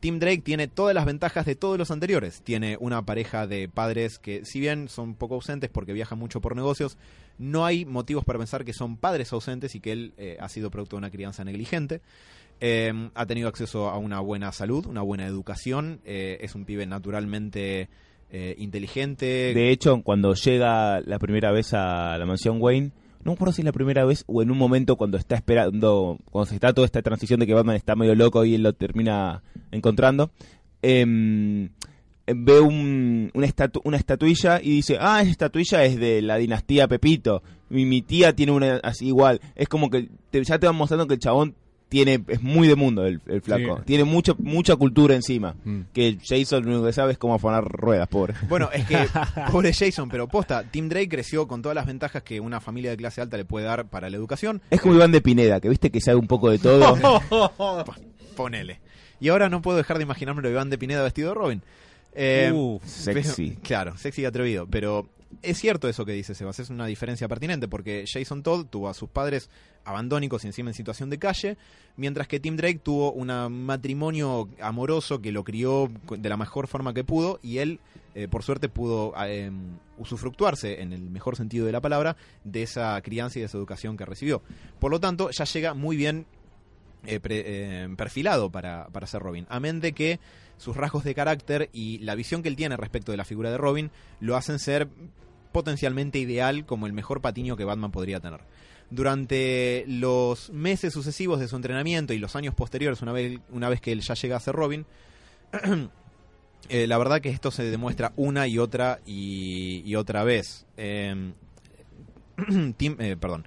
Tim Drake tiene todas las ventajas de todos los anteriores. Tiene una pareja de padres que, si bien son poco ausentes porque viajan mucho por negocios, no hay motivos para pensar que son padres ausentes y que él eh, ha sido producto de una crianza negligente. Eh, ha tenido acceso a una buena salud, una buena educación. eh, es un pibe naturalmente eh, inteligente. De hecho, cuando llega la primera vez a la mansión Wayne, no me acuerdo si es la primera vez o en un momento cuando está esperando, cuando se está toda esta transición de que Batman está medio loco y él lo termina encontrando, em, ve un- una, estatu- una estatuilla y dice, ah, esa estatuilla es de la dinastía Pepito, mi, mi tía tiene una así igual. Es como que ya te van mostrando que el chabón tiene es muy de mundo el, el flaco, Sí. tiene mucho, mucha cultura encima. Mm. Que Jason lo único que sabe es cómo afanar ruedas, pobre. Bueno, es que, [laughs] pobre Jason, pero posta, Tim Drake creció con todas las ventajas que una familia de clase alta le puede dar para la educación. Es como Iván de Pineda, que viste que sabe un poco de todo. [laughs] Ponele. Y ahora no puedo dejar de imaginarme a Iván de Pineda vestido de Robin. Eh, Uf, Sexy. pero- claro, sexy y atrevido. Pero es cierto eso que dice Sebas, es una diferencia pertinente porque Jason Todd tuvo a sus padres abandónicos y encima en situación de calle, mientras que Tim Drake tuvo un matrimonio amoroso que lo crió de la mejor forma que pudo y él, eh, por suerte, pudo eh, usufructuarse, en el mejor sentido de la palabra, de esa crianza y de esa educación que recibió. Por lo tanto, ya llega muy bien eh, pre- eh, perfilado para, para ser Robin. Amén de que sus rasgos de carácter y la visión que él tiene respecto de la figura de Robin lo hacen ser potencialmente ideal como el mejor patiño que Batman podría tener. Durante los meses sucesivos de su entrenamiento y los años posteriores, una vez, una vez que él ya llega a ser Robin, [clears throat] eh, la verdad que esto se demuestra una y otra y, y otra vez. Eh, [clears throat] Tim, eh, perdón.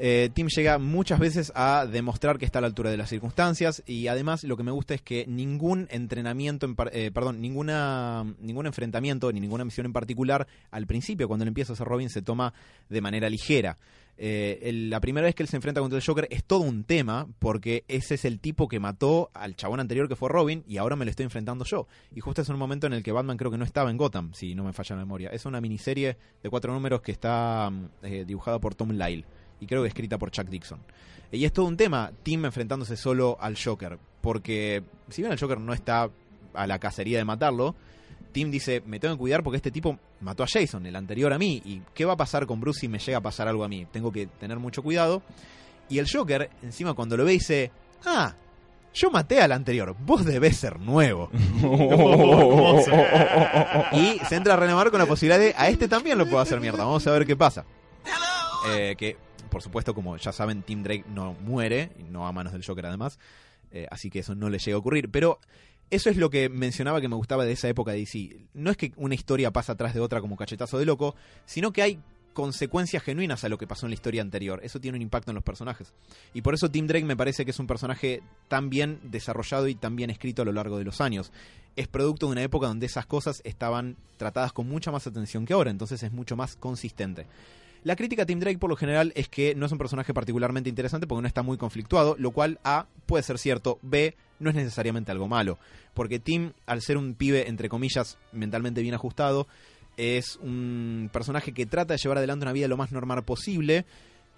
Eh, Tim llega muchas veces a demostrar que está a la altura de las circunstancias y además lo que me gusta es que ningún entrenamiento, en par- eh, perdón, ninguna, ningún enfrentamiento ni ninguna misión en particular al principio cuando él empieza a ser Robin se toma de manera ligera. Eh, la primera vez que él se enfrenta contra el Joker es todo un tema porque ese es el tipo que mató al chabón anterior que fue Robin y ahora me lo estoy enfrentando yo. Y justo es un momento en el que Batman creo que no estaba en Gotham, si no me falla la memoria. Es una miniserie de cuatro números que está mm, eh, dibujada por Tom Lyle y creo que escrita por Chuck Dixon. Y es todo un tema, Tim enfrentándose solo al Joker, porque si bien el Joker no está a la cacería de matarlo, Tim dice, me tengo que cuidar porque este tipo mató a Jason, el anterior a mí, y ¿qué va a pasar con Bruce si me llega a pasar algo a mí? Tengo que tener mucho cuidado. Y el Joker, encima cuando lo ve, dice, ah, yo maté al anterior, vos debés ser nuevo. [laughs] y se entra a renovar con la posibilidad de, a este también lo puedo hacer mierda, vamos a ver qué pasa. Eh, que, por supuesto, como ya saben, Tim Drake no muere, no a manos del Joker además, eh, así que eso no le llega a ocurrir. Pero eso es lo que mencionaba que me gustaba de esa época de DC. No es que una historia pasa atrás de otra como cachetazo de loco, sino que hay consecuencias genuinas a lo que pasó en la historia anterior. Eso tiene un impacto en los personajes. Y por eso Tim Drake me parece que es un personaje tan bien desarrollado y tan bien escrito a lo largo de los años. Es producto de una época donde esas cosas estaban tratadas con mucha más atención que ahora, entonces es mucho más consistente. La crítica a Tim Drake por lo general es que no es un personaje particularmente interesante porque no está muy conflictuado, lo cual A puede ser cierto, B no es necesariamente algo malo, porque Tim, al ser un pibe entre comillas mentalmente bien ajustado, es un personaje que trata de llevar adelante una vida lo más normal posible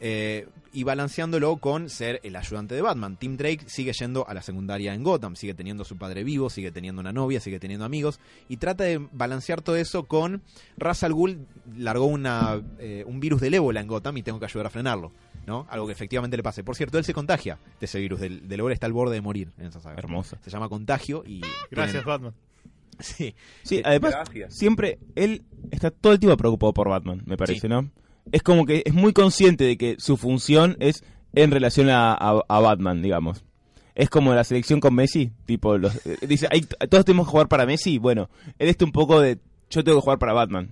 eh, y balanceándolo con ser el ayudante de Batman. Tim Drake sigue yendo a la secundaria en Gotham, sigue teniendo a su padre vivo, sigue teniendo una novia, sigue teniendo amigos y trata de balancear todo eso con Ra's al Ghul largó una, eh, un virus del ébola en Gotham y tengo que ayudar a frenarlo. ¿no? Algo que efectivamente le pase. Por cierto, él se contagia de ese virus. Del, del ébola está al borde de morir en esa saga. Hermoso. Se llama contagio y... Gracias, tienen- Batman. [laughs] Sí, Sí, además, Gracias. siempre él está todo el tiempo preocupado por Batman, me parece, Sí. ¿no? Es como que es muy consciente de que su función es en relación a, a- Batman, digamos. Es como la selección con Messi, tipo, los, eh, dice, "Ay, todos tenemos que jugar para Messi, bueno, él está un poco de, yo tengo que jugar para Batman.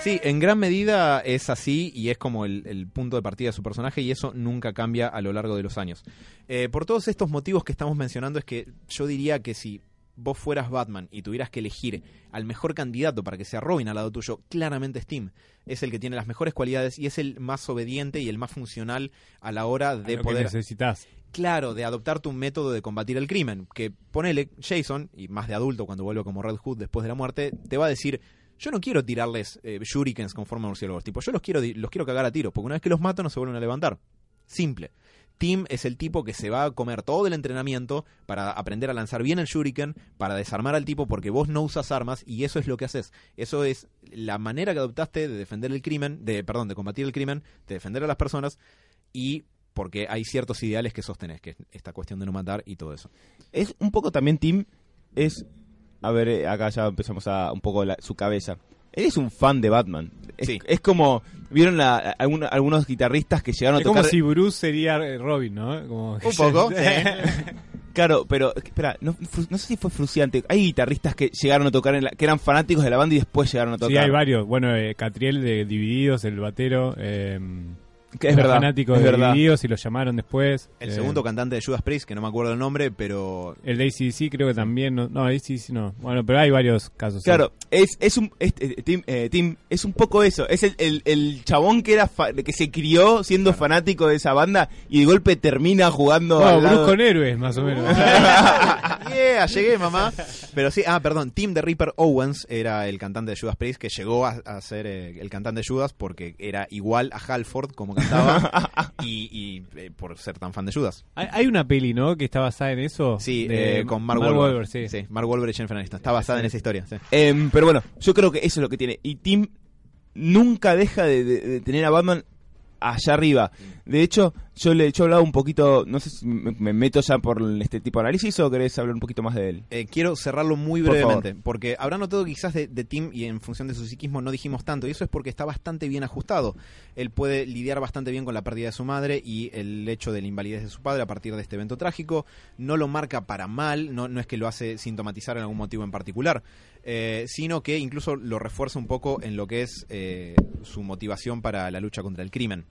Sí, en gran medida es así y es como el, el punto de partida de su personaje y eso nunca cambia a lo largo de los años. Eh, por todos estos motivos que estamos mencionando es que yo diría que si vos fueras Batman y tuvieras que elegir al mejor candidato para que sea Robin al lado tuyo, claramente es Tim. Es el que tiene las mejores cualidades y es el más obediente y el más funcional a la hora de lo que poder necesitas. claro, de adoptar tu método de combatir el crimen. Que ponele, Jason, y más de adulto cuando vuelve como Red Hood después de la muerte, te va a decir, yo no quiero tirarles eh, shurikens con forma de murciélagos, tipo, yo los quiero, los quiero cagar a tiro, porque una vez que los mato no se vuelven a levantar. Simple. Tim es el tipo que se va a comer todo el entrenamiento para aprender a lanzar bien el shuriken, para desarmar al tipo porque vos no usas armas y eso es lo que haces. Eso es la manera que adoptaste de defender el crimen, de perdón, de combatir el crimen, de defender a las personas y porque hay ciertos ideales que sostenés, que es esta cuestión de no matar y todo eso. Es un poco también Tim, es, a ver, eh, acá ya empezamos a un poco la- su cabeza. Él es un fan de Batman. Es, Sí. es como, vieron la, algún- algunos guitarristas que llegaron a Es como tocar... si Bruce sería eh, Robin, ¿no? Como- Un poco, [laughs] Claro, pero espera, no, no sé si fue frustrante. Hay guitarristas que llegaron a tocar, en la- que eran fanáticos de la banda y después llegaron a tocar. Sí, hay varios. Bueno, eh, Catriel de Divididos, el batero. Eh, Que es era verdad, fanático es de verdad. Divididos y lo llamaron después. El Eh, segundo cantante de Judas Priest, que no me acuerdo el nombre, pero El de ACDC creo que también. No, no ACDC no. Bueno, pero hay varios casos. Claro, es, es un es- eh, Tim, eh, Tim, es un poco eso, es el, el, el chabón que era fa- que se crió siendo fanático de esa banda y de golpe termina jugando No, al lado- con héroes, más o menos. [laughs] yeah, llegué, mamá. Pero sí, ah, perdón, Tim de Reaper Owens era el cantante de Judas Priest que llegó a, a ser eh, el cantante de Judas porque era igual a Halford como [laughs] y, y, eh, por ser tan fan de Judas. hay, hay una peli, ¿no? Que está basada en eso. Sí, de eh, con Mark, Mark Wahlberg. Wahlberg, sí. Mark Wahlberg y Jennifer Aniston. Está basada en esa historia. sí. Em, pero bueno, yo creo que eso es lo que tiene. Y Tim nunca deja de, de- de tener a Batman allá arriba. De hecho, yo le yo he hablado un poquito, no sé si me, me meto ya por este tipo de análisis o querés hablar un poquito más de él. Eh, quiero cerrarlo muy Por brevemente, porque habrá notado quizás de, de Tim y en función de su psiquismo no dijimos tanto, y eso es porque está bastante bien ajustado. Él puede lidiar bastante bien con la pérdida de su madre y el hecho de la invalidez de su padre a partir de este evento trágico. No lo marca para mal, no, no es que lo hace sintomatizar en algún motivo en particular, eh, sino que incluso lo refuerza un poco en lo que es eh, su motivación para la lucha contra el crimen.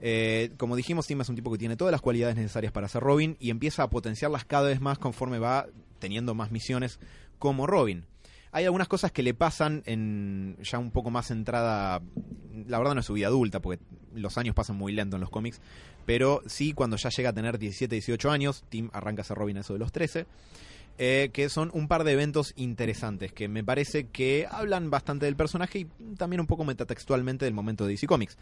Eh, como dijimos, Tim es un tipo que tiene todas las cualidades necesarias para ser Robin y empieza a potenciarlas cada vez más conforme va teniendo más misiones como Robin. Hay algunas cosas que le pasan en ya un poco más entrada, la verdad no es su vida adulta, porque los años pasan muy lento en los cómics, pero sí cuando ya llega a tener 17, 18 años, Tim arranca a ser Robin a eso de los 13, eh, que son un par de eventos interesantes que me parece que hablan bastante del personaje y también un poco metatextualmente del momento de DC Comics.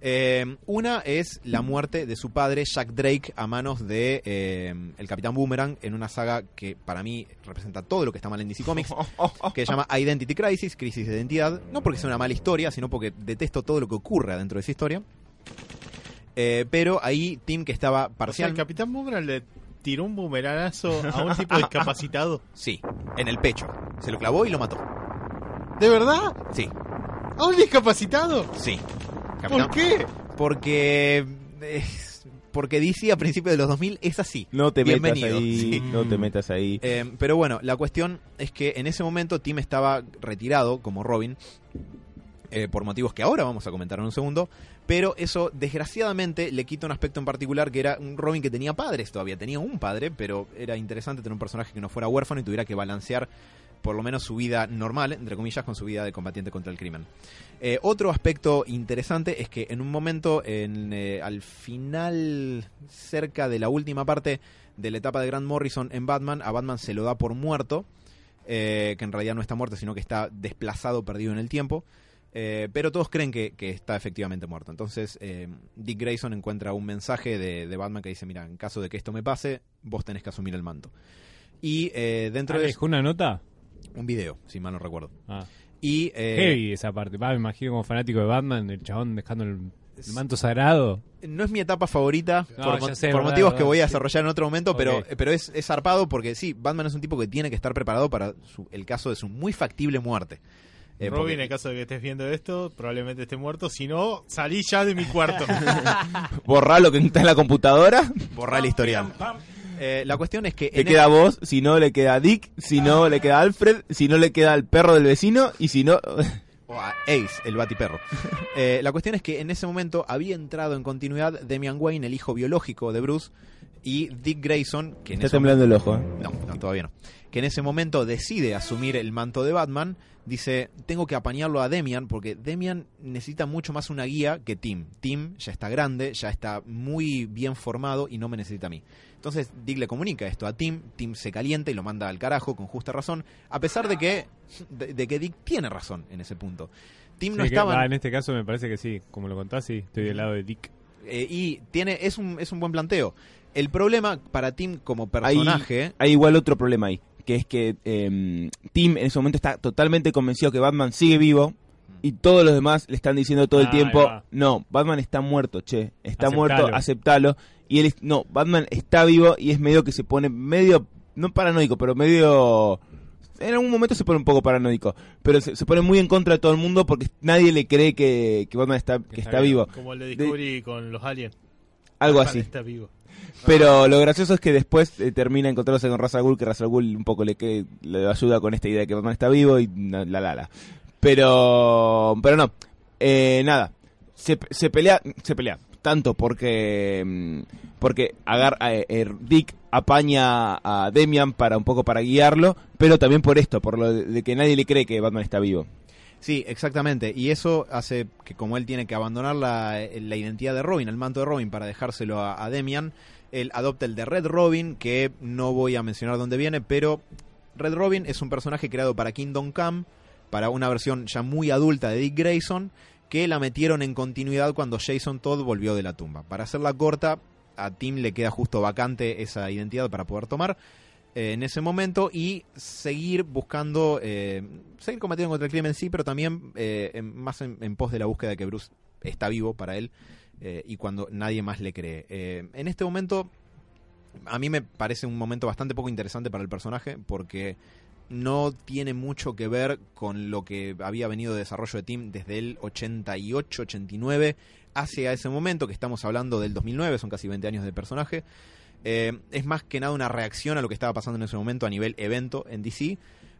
Eh, una es la muerte de su padre, Jack Drake, a manos de eh, el Capitán Boomerang, en una saga que para mí representa todo lo que está mal en DC Comics, [laughs] que se llama Identity Crisis, Crisis de Identidad. No porque sea una mala historia, sino porque detesto todo lo que ocurre adentro de esa historia. Eh, pero ahí Tim, que estaba O sea, parcial... el Capitán Boomerang le tiró un boomeranazo a un tipo discapacitado. [laughs] Sí, en el pecho. Se lo clavó y lo mató. ¿De verdad? Sí, ¿A un discapacitado? sí. ¿Por qué? Porque... es- porque DC a principios de los 2000 es así. No te metas ahí, sí. no te metas ahí. Eh, pero bueno, la cuestión es que en ese momento Tim estaba retirado como Robin, eh, por motivos que ahora vamos a comentar en un segundo, pero eso desgraciadamente le quita un aspecto en particular que era un Robin que tenía padres todavía, tenía un padre, pero era interesante tener un personaje que no fuera huérfano y tuviera que balancear por lo menos su vida normal, entre comillas, con su vida de combatiente contra el crimen. Eh, otro aspecto interesante es que en un momento, en, eh, al final, cerca de la última parte de la etapa de Grant Morrison en Batman, a Batman se lo da por muerto, eh, que en realidad no está muerto, sino que está desplazado, perdido en el tiempo. Eh, pero todos creen que, que está efectivamente muerto. Entonces, eh, Dick Grayson encuentra un mensaje de, de Batman que dice: Mira, en caso de que esto me pase, vos tenés que asumir el manto. Y eh, dentro Ah, de ¿Dejó una nota? Un video, si mal no recuerdo. Ah. Y eh, Heavy esa parte. Va, me imagino como fanático de Batman, el chabón dejando el, el manto sagrado. no es mi etapa favorita No, por, ya mo- sé, por verdad, motivos que voy a sí. desarrollar en otro momento, pero, pero es, es zarpado porque sí, Batman es un tipo que tiene que estar preparado para su- el caso de su muy factible muerte. Eh, Robin, porque- en caso de que estés viendo esto, probablemente esté muerto. Si no, salí ya de mi cuarto. [laughs] [laughs] Borrá lo que está en la computadora, borrar el historial. Eh, la cuestión es que le queda a vos, si no le queda Dick, si no le queda Alfred, si no le queda al perro del vecino y si no... [laughs] o a Ace, el batiperro. [laughs] Eh, la cuestión es que en ese momento había entrado en continuidad Damian Wayne, el hijo biológico de Bruce, y Dick Grayson, que en Está ese temblando el ojo, ¿eh? No, no, todavía no. Que en ese momento decide asumir el manto de Batman. Dice, tengo que apañarlo a Demian porque Demian necesita mucho más una guía que Tim. Tim ya está grande, ya está muy bien formado y no me necesita a mí. Entonces Dick le comunica esto a Tim, Tim se calienta y lo manda al carajo con justa razón, a pesar de que, de, de que Dick tiene razón en ese punto. Tim no que- estaba... va, en este caso me parece que sí. Como lo contás, sí. Estoy del lado de Dick. eh, y tiene es un, es un buen planteo. El problema para Tim como personaje... Hay, igual otro problema ahí, que es que eh, Tim en ese momento está totalmente convencido que Batman sigue vivo y todos los demás le están diciendo todo el Ah, tiempo, no, Batman está muerto, che, está Aceptalo. muerto, aceptalo. Y él, es- no, Batman está vivo y es medio que se pone medio, no paranoico, pero medio... En algún momento se pone un poco paranoico, pero se, se pone muy en contra de todo el mundo porque nadie le cree que, que Batman está, que está está vivo. Como el de Discovery con los aliens. Algo Batman así. Está vivo. Pero lo gracioso es que después eh, termina encontrándose con Ghul, que Ghul un poco le, que, le ayuda con esta idea de que Batman está vivo y la la la. Pero, pero no, eh, nada, se, se pelea, se pelea tanto porque mm, porque agar, eh, eh, Dick apaña a Demian para un poco para guiarlo, pero también por esto, por lo de, que nadie le cree que Batman está vivo. Sí, exactamente. Y eso hace que como él tiene que abandonar la, la identidad de Robin, el manto de Robin, para dejárselo a, a Demian, él adopta el de Red Robin, que no voy a mencionar dónde viene, pero Red Robin es un personaje creado para Kingdom Come, para una versión ya muy adulta de Dick Grayson, que la metieron en continuidad cuando Jason Todd volvió de la tumba. Para hacerla corta, a Tim le queda justo vacante esa identidad para poder tomar eh, en ese momento y seguir buscando, eh, seguir combatiendo contra el crimen sí, pero también eh, en- más en, en pos de la búsqueda de que Bruce está vivo para él eh, y cuando nadie más le cree. Eh, en este momento, a mí me parece un momento bastante poco interesante para el personaje porque no tiene mucho que ver con lo que había venido de desarrollo de Tim desde el 88, 89 hacia ese momento, que estamos hablando del 2009, son casi 20 años de personaje. Eh, es más que nada una reacción a lo que estaba pasando en ese momento a nivel evento en DC.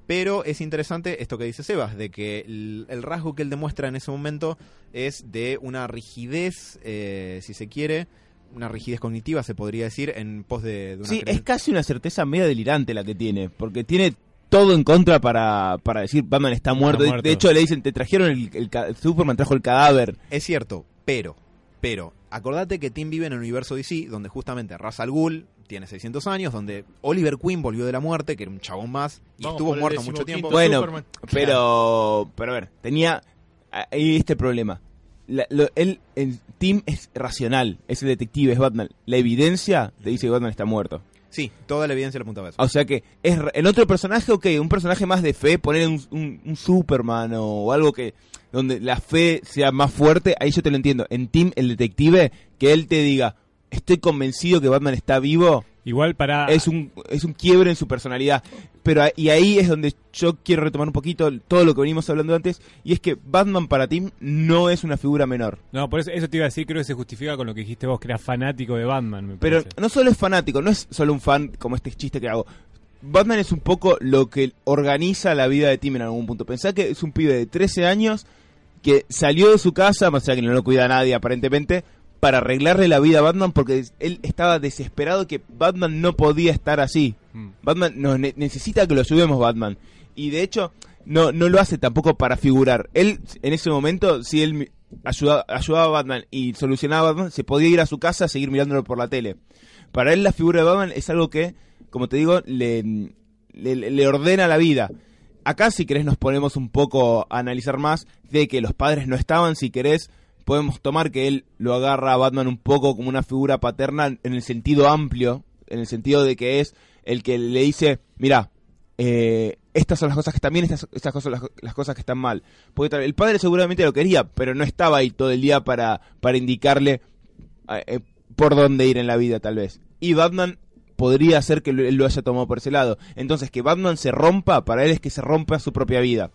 Pero es interesante esto que dice Sebas, de que el, el rasgo que él demuestra en ese momento es de una rigidez, eh, si se quiere, una rigidez cognitiva, se podría decir, en pos de, de una Sí, es casi una certeza media delirante la que tiene, porque tiene todo en contra para, para decir Batman está muerto. De- muerto. De hecho, le dicen, te trajeron el, Superman trajo el cadáver. Es cierto, pero, pero, acordate que Tim vive en el universo DC, donde justamente Ra's al Ghul tiene 600 años, donde Oliver Queen volvió de la muerte, que era un chabón más, y Vamos estuvo el muerto mucho tiempo. Bueno, Superman. pero, pero a ver, tenía ahí este problema. La- lo- él, el team es racional, es el detective, es Batman. La evidencia te dice que Batman está muerto. Sí, toda la evidencia le apuntaba a eso. O sea que es el otro personaje, ok, un personaje más de fe, poner un, un- un Superman o, algo que donde la fe sea más fuerte, ahí yo te lo entiendo. En Team, el detective, que él te diga, estoy convencido que Batman está vivo, Igual para... es un es un quiebre en su personalidad. Pero y ahí es donde yo quiero retomar un poquito todo lo que venimos hablando antes, y es que Batman para Tim no es una figura menor. No, por eso, eso te iba a decir, creo que se justifica con lo que dijiste vos, que eras fanático de Batman, me Pero parece. no solo es fanático, no es solo un fan como este chiste que hago. Batman es un poco lo que organiza la vida de Tim en algún punto. Pensá que es un pibe de 13 años que salió de su casa, más allá que no lo cuida nadie aparentemente, para arreglarle la vida a Batman porque él estaba desesperado que Batman no podía estar así. Mm. Batman no, ne- necesita que lo ayudemos Batman. Y de hecho, no, no lo hace tampoco para figurar. Él, en ese momento, si él ayudaba a Batman y solucionaba a Batman, se podía ir a su casa a seguir mirándolo por la tele. Para él la figura de Batman es algo que, como te digo, le, le, le ordena la vida. Acá, si querés, nos ponemos un poco a analizar más de que los padres no estaban, si querés, podemos tomar que él lo agarra a Batman un poco como una figura paterna en el sentido amplio, en el sentido de que es el que le dice, mira, eh, estas son las cosas que están bien, estas, estas cosas son las, cosas que están mal. Porque el padre seguramente lo quería, pero no estaba ahí todo el día para, para indicarle eh, eh, por dónde ir en la vida, tal vez. Y Batman podría ser que lo- lo haya tomado por ese lado. Entonces, que Batman se rompa, para él es que se rompa su propia vida.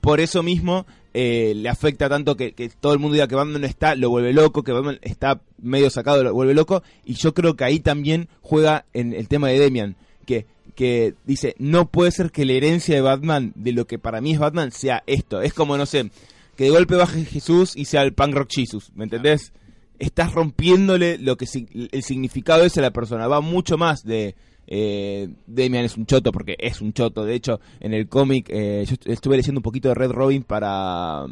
Por eso mismo eh, le afecta tanto que, que todo el mundo diga que Batman está, lo vuelve loco, que Batman está medio sacado, lo vuelve loco. Y yo creo que ahí también juega en el tema de Demian, que, que dice, no puede ser que la herencia de Batman, de lo que para mí es Batman, sea esto. Es como, no sé, que de golpe baje Jesús y sea el punk rock Jesus, ¿me entendés? Estás rompiéndole lo que el significado es a la persona. Va mucho más de eh, es un choto, porque es un choto. De hecho, en el cómic, eh, yo est- estuve leyendo un poquito de Red Robin para,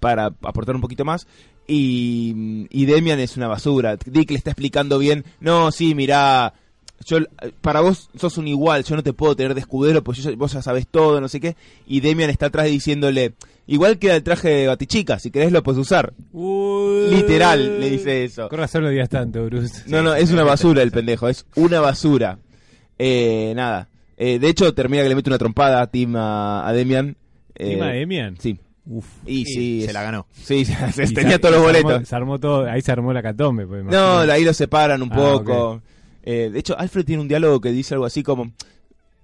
para aportar un poquito más. Y, y Demian es una basura. Dick le está explicando bien. No, sí, mirá. Yo, para vos sos un igual, yo no te puedo tener de escudero, pues yo ya- vos ya sabes todo, no sé qué. Y Demian está atrás diciéndole, igual queda el traje de Batichica, si querés lo puedes usar. Uy. Literal, le dice eso. Con razón lo digas tanto, Bruce. No, no, es una basura el pendejo, es una basura. Eh, nada. Eh, de hecho, termina que le mete una trompada a Tim a, a Demian. Eh, ¿Tema de Demian? Sí. Uf. Y sí. se es- la ganó. Sí, [laughs] se- tenía se- todos los se armó- boletos. se armó todo, ahí se armó la catombe. Pues, No, ahí lo separan un Ah, poco. Eh, de hecho, Alfred tiene un diálogo que dice algo así como...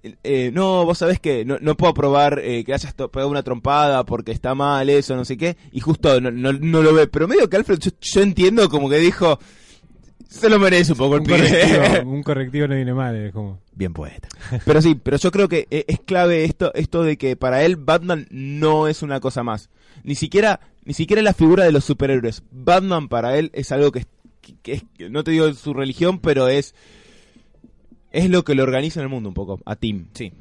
eh, no, vos sabés que no, no puedo aprobar eh, que hayas pegado una trompada porque está mal eso, no sé qué. Y justo no, no, no lo ve. Pero medio que Alfred, yo, yo entiendo como que dijo... Se lo merece un poco el un, pibe. correctivo, [laughs] un correctivo no viene mal, es como... Bien poeta. Pero sí, pero yo creo que eh, es clave esto, esto de que para él Batman no es una cosa más. Ni siquiera, ni siquiera la figura de los superhéroes. Batman para él es algo que, que- no te digo su religión, pero es, es lo que lo organiza en el mundo un poco, a Tim. Sí.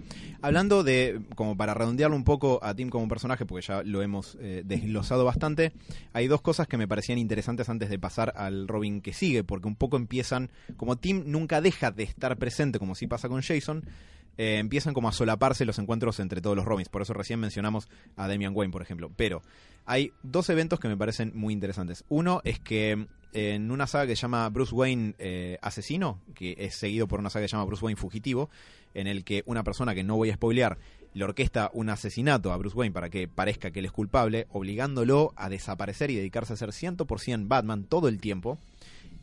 Hablando de, como para redondearlo un poco a Tim como personaje, porque ya lo hemos eh, desglosado bastante, hay dos cosas que me parecían interesantes antes de pasar al Robin que sigue, porque un poco empiezan, como Tim nunca deja de estar presente, como si pasa con Jason, eh, empiezan como a solaparse los encuentros entre todos los Robins. Por eso recién mencionamos a Damian Wayne, por ejemplo. Pero hay dos eventos que me parecen muy interesantes. Uno es que eh, en una saga que se llama Bruce Wayne eh, Asesino, que es seguido por una saga que se llama Bruce Wayne Fugitivo, en el que una persona que no voy a spoilear le orquesta un asesinato a Bruce Wayne para que parezca que él es culpable, obligándolo a desaparecer y dedicarse a ser 100% Batman todo el tiempo.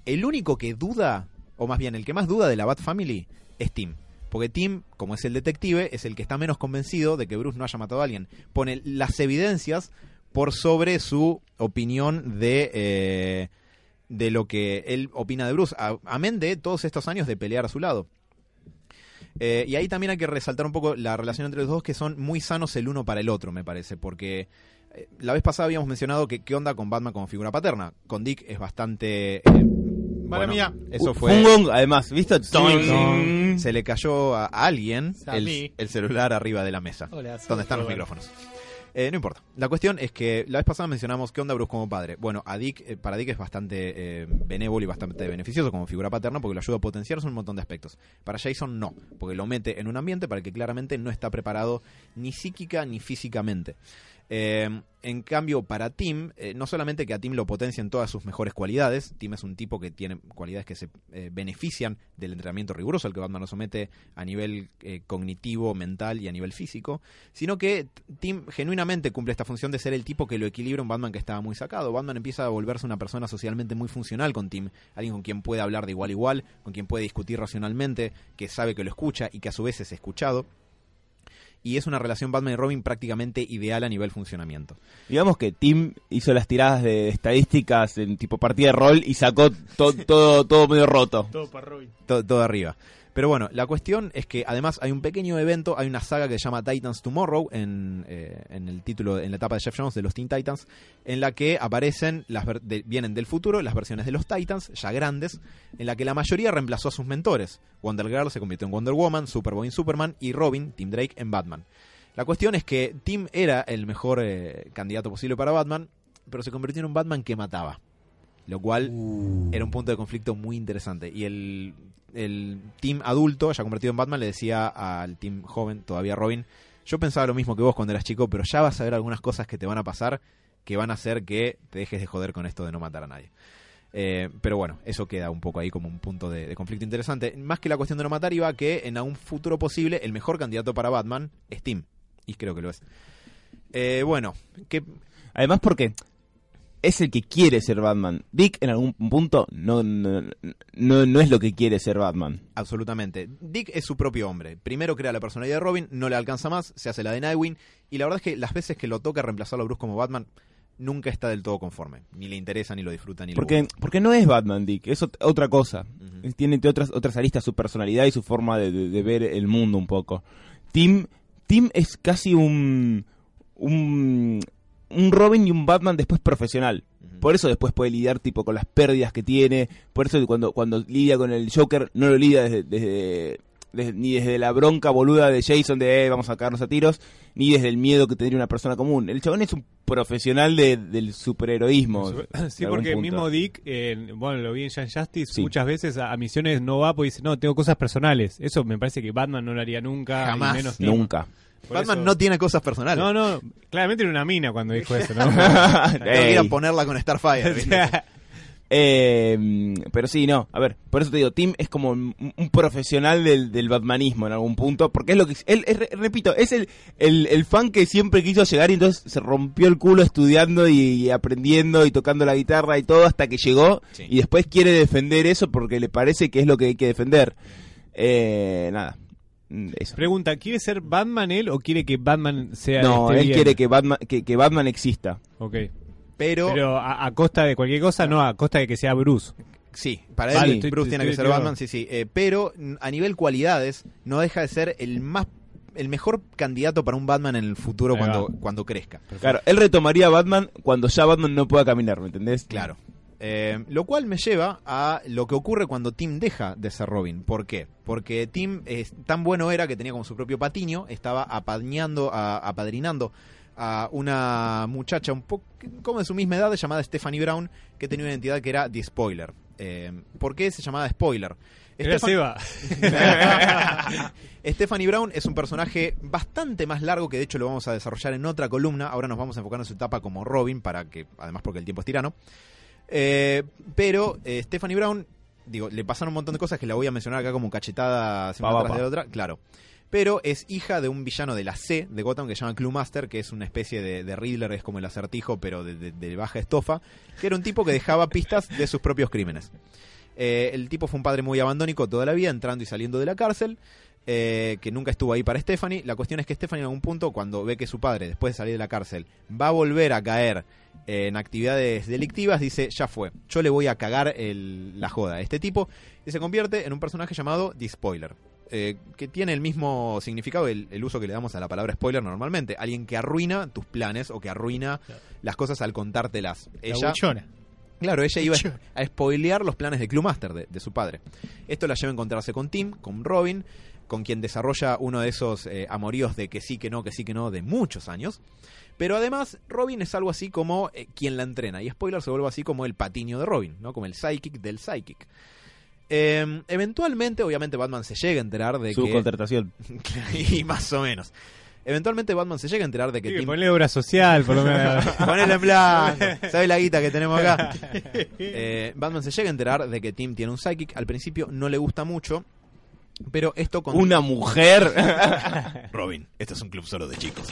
El único que duda, o más bien el que más duda de la Bat Family, es Tim. Porque Tim, como es el detective, es el que está menos convencido de que Bruce no haya matado a alguien. Pone las evidencias por sobre su opinión de, eh, de lo que él opina de Bruce. Amén de todos estos años de pelear a su lado. Eh, y ahí también hay que resaltar un poco la relación entre los dos, que son muy sanos el uno para el otro, me parece. Porque eh, la vez pasada habíamos mencionado que qué onda con Batman como figura paterna. Con Dick es bastante... Mala mía. Eso Un fue... gong, además, ¿viste? Se le cayó a alguien el, celular arriba de la mesa. Hola, donde están los micrófonos. Eh, no importa. La cuestión es que la vez pasada mencionamos qué onda Bruce como padre. Bueno, a Dick, eh, para Dick es bastante eh, benévolo y bastante beneficioso como figura paterna porque lo ayuda a potenciarse en un montón de aspectos. Para Jason no, porque lo mete en un ambiente para el que claramente no está preparado ni psíquica ni físicamente. Eh, en cambio, para Tim, eh, no solamente que a Tim lo potencia en todas sus mejores cualidades, Tim es un tipo que tiene cualidades que se eh, benefician del entrenamiento riguroso al que Batman lo somete a nivel cognitivo, mental y a nivel físico, sino que Tim genuinamente cumple esta función de ser el tipo que lo equilibra un Batman que estaba muy sacado. Batman empieza a volverse una persona socialmente muy funcional con Tim, alguien con quien puede hablar de igual a igual, con quien puede discutir racionalmente, que sabe que lo escucha y que a su vez es escuchado. Y es una relación Batman y Robin prácticamente ideal a nivel funcionamiento. Digamos que Tim hizo las tiradas de estadísticas en tipo partida de rol y sacó to- todo, todo medio roto. Todo para Robin. todo, todo arriba. Pero bueno, la cuestión es que además hay un pequeño evento, hay una saga que se llama Titans Tomorrow en, eh, en el título, en la etapa de Jeff Jones de los Teen Titans, en la que aparecen, las ver- de- vienen del futuro las versiones de los Titans, ya grandes, en la que la mayoría reemplazó a sus mentores. Wonder Girl se convirtió en Wonder Woman, Superboy en Superman y Robin, Tim Drake, en Batman. La cuestión es que Tim era el mejor eh, candidato posible para Batman, pero se convirtió en un Batman que mataba. Lo cual era un punto de conflicto muy interesante. Y el, el team adulto, ya convertido en Batman, le decía al team joven, todavía Robin, yo pensaba lo mismo que vos cuando eras chico, pero ya vas a ver algunas cosas que te van a pasar que van a hacer que te dejes de joder con esto de no matar a nadie. Eh, pero bueno, eso queda un poco ahí como un punto de, de conflicto interesante. Más que la cuestión de no matar, iba que en un futuro posible el mejor candidato para Batman es Tim. Y creo que lo es. Eh, bueno, ¿qué, Además porque es el que quiere ser Batman. Dick en algún punto no, no, no, no es lo que quiere ser Batman. Absolutamente. Dick es su propio hombre. Primero crea la personalidad de Robin, no le alcanza más, se hace la de Nightwing, y la verdad es que las veces que lo toca reemplazarlo a Bruce como Batman, nunca está del todo conforme. Ni le interesa, ni lo disfruta, ni lo Porque, busca. porque no es Batman Dick, es ot- otra cosa. Tiene otras, otras aristas su personalidad y su forma de, de- de ver el mundo un poco. Tim, Tim es casi un, un, un Robin y un Batman después profesional. Por eso después puede lidiar tipo con las pérdidas que tiene. Por eso cuando, cuando lidia con el Joker no lo lidia desde, desde- desde- ni desde la bronca boluda de Jason de "Eh, vamos a cagarnos a tiros, ni desde el miedo que tendría una persona común. El chabón es un profesional de- del superheroísmo. Sí, porque mismo Dick, eh, bueno, lo vi en Young Justice, Sí. muchas veces a, a misiones no va porque dice, no, tengo cosas personales. Eso me parece que Batman no lo haría nunca. y Jamás. menos. Nunca. Por Batman eso- no tiene cosas personales. No, no, claramente era una mina cuando dijo [laughs] eso, ¿no? Tengo que ir a Ey. ponerla con Starfire. [laughs] Eh, pero sí, no, a ver, por eso te digo, Tim es como un, un profesional del, del batmanismo en algún punto, porque es lo que, él, es- repito, es el, el, el fan que siempre quiso llegar y entonces se rompió el culo estudiando y, y aprendiendo y tocando la guitarra y todo hasta que llegó Sí. y después quiere defender eso porque le parece que es lo que hay que defender. Eh, nada, eso. pregunta, ¿quiere ser Batman él o quiere que Batman sea No, esté él bien? quiere que Batman, que, que Batman exista. Ok. Pero, Pero a, a costa de cualquier cosa, no, a costa de que sea Bruce. sí, para Vale, él estoy- Bruce tiene que ser Batman, sí, sí. Eh, pero mm, a nivel cualidades, no deja de ser el más el mejor candidato para un Batman en el futuro cuando, cuando crezca. Claro, él retomaría a Batman cuando ya Batman no pueda caminar, ¿me entendés? Claro. Eh, lo cual me lleva a lo que ocurre cuando Tim deja de ser Robin. ¿Por qué? Porque Tim tan bueno era que tenía como su propio patiño, estaba apañando, a- apadrinando a una muchacha un poco como de su misma edad llamada Stephanie Brown, que tenía una identidad que era The Spoiler. Eh, ¿Por qué se llamaba spoiler? [laughs] Stephanie Brown es un personaje bastante más largo que de hecho lo vamos a desarrollar en otra columna. Ahora nos vamos a enfocar en su etapa como Robin, para que, además porque el tiempo es tirano. Eh, pero eh, Stephanie Brown, digo, le pasaron un montón de cosas que la voy a mencionar acá como cachetada pa, tras de otra. Claro. Pero es hija de un villano de la C de Gotham que se llama Cluemaster, que es una especie de, de Riddler, es como el acertijo, pero de, de- de baja estofa, que era un tipo que dejaba pistas de sus propios crímenes. Eh, el tipo fue un padre muy abandónico toda la vida, entrando y saliendo de la cárcel, eh, que nunca estuvo ahí para Stephanie. La cuestión es que Stephanie en algún punto, cuando ve que su padre, después de salir de la cárcel, va a volver a caer eh, en actividades delictivas, dice, ya fue, yo le voy a cagar el- la joda a este tipo, y se convierte en un personaje llamado The Spoiler. eh, que tiene el mismo significado, el, el uso que le damos a la palabra spoiler normalmente. Alguien que arruina tus planes o que arruina Claro. las cosas al contártelas. La Ella. Claro, ella iba a spoilear los planes de Cluemaster, de, de su padre. Esto la lleva a encontrarse con Tim, con Robin, con quien desarrolla uno de esos eh, amoríos de que sí, que no, que sí, que no, de muchos años. Pero además, Robin es algo así como eh, quien la entrena. Y spoiler se vuelve así como el patiño de Robin, ¿no? Como el psychic del psychic. Eh, eventualmente, obviamente, Batman se llega a enterar de Su que. contratación. [laughs] y más o menos. Eventualmente, Batman se llega a enterar de que Sí, Tim. Ponle obra social, por lo [laughs] menos. Ponelo en blanco. [laughs] ¿Sabes la guita que tenemos acá? Eh, Batman se llega a enterar de que Tim tiene un psychic. Al principio no le gusta mucho. Pero esto con. Una mujer. [laughs] Robin, este es un club solo de chicos.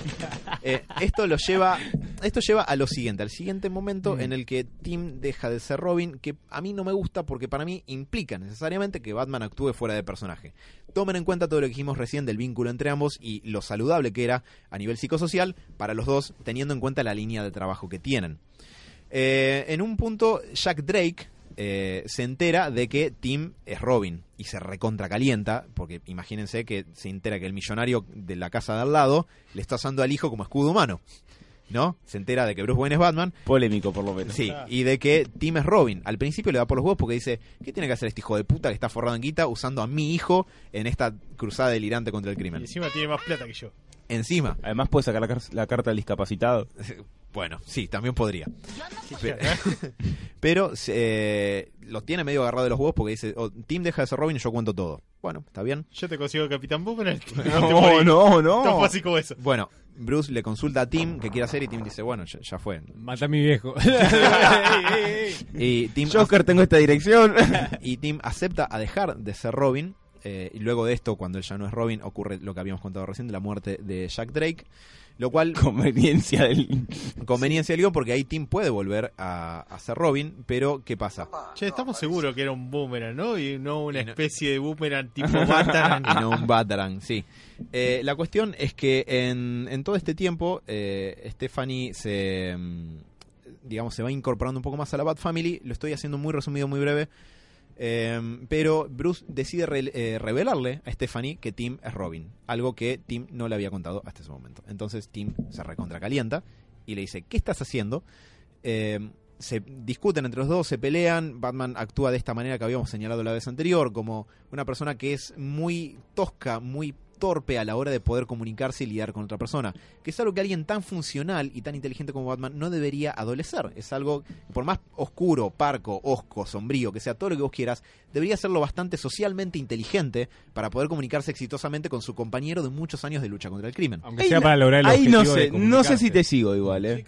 Eh, esto lo lleva. Esto lleva a lo siguiente, al siguiente momento en el que Tim deja de ser Robin, que a mí no me gusta porque para mí implica necesariamente que Batman actúe fuera de personaje. Tomen en cuenta todo lo que dijimos recién del vínculo entre ambos y lo saludable que era a nivel psicosocial para los dos, teniendo en cuenta la línea de trabajo que tienen. Eh, en un punto, Jack Drake eh, se entera de que Tim es Robin y se recontra calienta, porque imagínense que se entera que el millonario de la casa de al lado le está usando al hijo como escudo humano. ¿No? Se entera de que Bruce Wayne es Batman. Polémico, por lo menos. Sí, y de que Tim es Robin. Al principio le da por los huevos porque dice, ¿qué tiene que hacer este hijo de puta que está forrado en guita usando a mi hijo en esta cruzada delirante contra el Y crimen? encima tiene más plata que yo. Encima, Además puede sacar la, car- la carta del discapacitado. [laughs] Bueno, sí, también podría. Pe- [laughs] Pero eh, lo tiene medio agarrado de los huevos porque dice, oh, Tim deja de ser Robin y yo cuento todo. Bueno, está bien. Yo te consigo Capitán Boomerang. [laughs] [laughs] No, no, no. Tan fácil como eso. Bueno, Bruce le consulta a Tim qué quiere hacer y Tim dice, bueno, ya, ya fue. Mata a mi viejo. Y Tim, Joker, tengo esta dirección. y Tim acepta a dejar de ser Robin. Eh, y luego de esto, cuando él ya no es Robin, ocurre lo que habíamos contado recién de la muerte de Jack Drake. Lo cual [laughs] Conveniencia del. [laughs] conveniencia al guion porque ahí Tim puede volver a, a ser Robin, pero ¿qué pasa? Che, estamos seguros que era un boomerang, ¿no? Y no una especie de boomerang [laughs] tipo Batarang. y no un Batarang, sí. Eh, la cuestión es que en, en todo este tiempo, eh, Stephanie se, mm, digamos, se va incorporando un poco más a la Bat Family. Lo estoy haciendo muy resumido, muy breve. Eh, pero Bruce decide eh, revelarle a Stephanie que Tim es Robin. Algo que Tim no le había contado hasta ese momento. Entonces Tim se recontracalienta y le dice, ¿qué estás haciendo? Eh, se discuten entre los dos, se pelean. Batman actúa de esta manera que habíamos señalado la vez anterior, como una persona que es muy tosca, muy torpe a la hora de poder comunicarse y lidiar con otra persona. Que es algo que alguien tan funcional y tan inteligente como Batman no debería adolecer. Es algo, por más oscuro, parco, osco, sombrío, que sea todo lo que vos quieras, debería ser lo bastante socialmente inteligente para poder comunicarse exitosamente con su compañero de muchos años de lucha contra el crimen. Aunque sea para lograr el Ahí no objetivo de sé, no sé si te sigo igual, eh.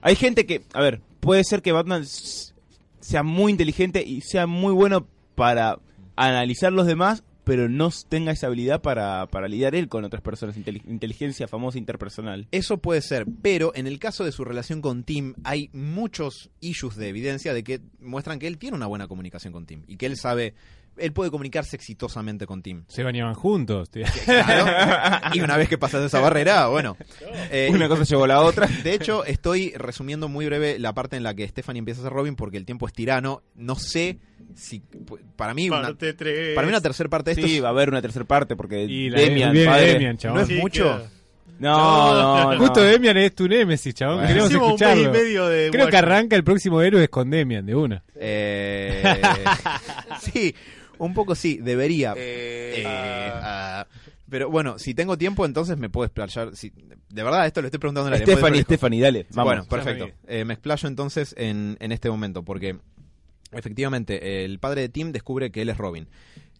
Hay gente que, a ver, puede ser que Batman sea muy inteligente y sea muy bueno para analizar los demás, pero no tenga esa habilidad para, para lidiar él con otras personas. Inteli- inteligencia famosa interpersonal. Eso puede ser, pero en el caso de su relación con Tim hay muchos issues de evidencia de que muestran que él tiene una buena comunicación con Tim y que él sabe, él puede comunicarse exitosamente con Tim. Se bañaban juntos. tío. Claro. [laughs] Y una vez que pasas esa barrera, bueno. eh, Una cosa llevó a la otra. de hecho, estoy resumiendo muy breve la parte en la que Stephanie empieza a ser Robin porque el tiempo es tirano. No sé si. Para mí, una, Parte tres. para mí una tercera parte de esto Sí, es- va a haber una tercera parte porque Y la Demian, de padre- Demian, chabón. no es Sí, mucho. queda. No, no, no. Justo Demian es tu némesis, chabón. Bueno. Queremos escucharlo. medio de Creo que arranca el próximo héroe con Demian, de una. Eh, [laughs] sí, un poco sí, debería. Eh, ah, pero bueno, si tengo tiempo, entonces me puedo explayar. Si, de verdad, esto lo estoy preguntando en la Stephanie, Stephanie, dale. Vamos. Bueno, perfecto. Eh, me explayo entonces en, en este momento, porque Efectivamente, el padre de Tim descubre que él es Robin.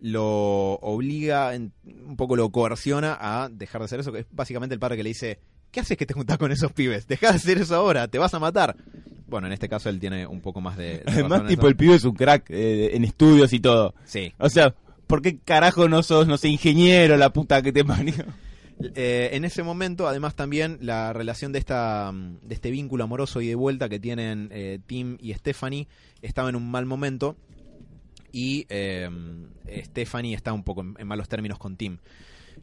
Lo obliga, en- un poco lo coerciona a dejar de hacer eso, que es básicamente el padre que le dice, ¿qué haces que te juntás con esos pibes? Deja de hacer eso ahora, te vas a matar. Bueno, en este caso él tiene un poco más de... [laughs] Además, tipo, eso. el pibe es un crack eh, en estudios y todo. Sí. O sea, ¿por qué carajo no sos, no sé, ingeniero, la puta que te parió? [laughs] Eh, en ese momento, además, también la relación de esta mm, de este vínculo amoroso y de vuelta que tienen eh, Tim y Stephanie estaba en un mal momento y eh, Stephanie está un poco en, en malos términos con Tim.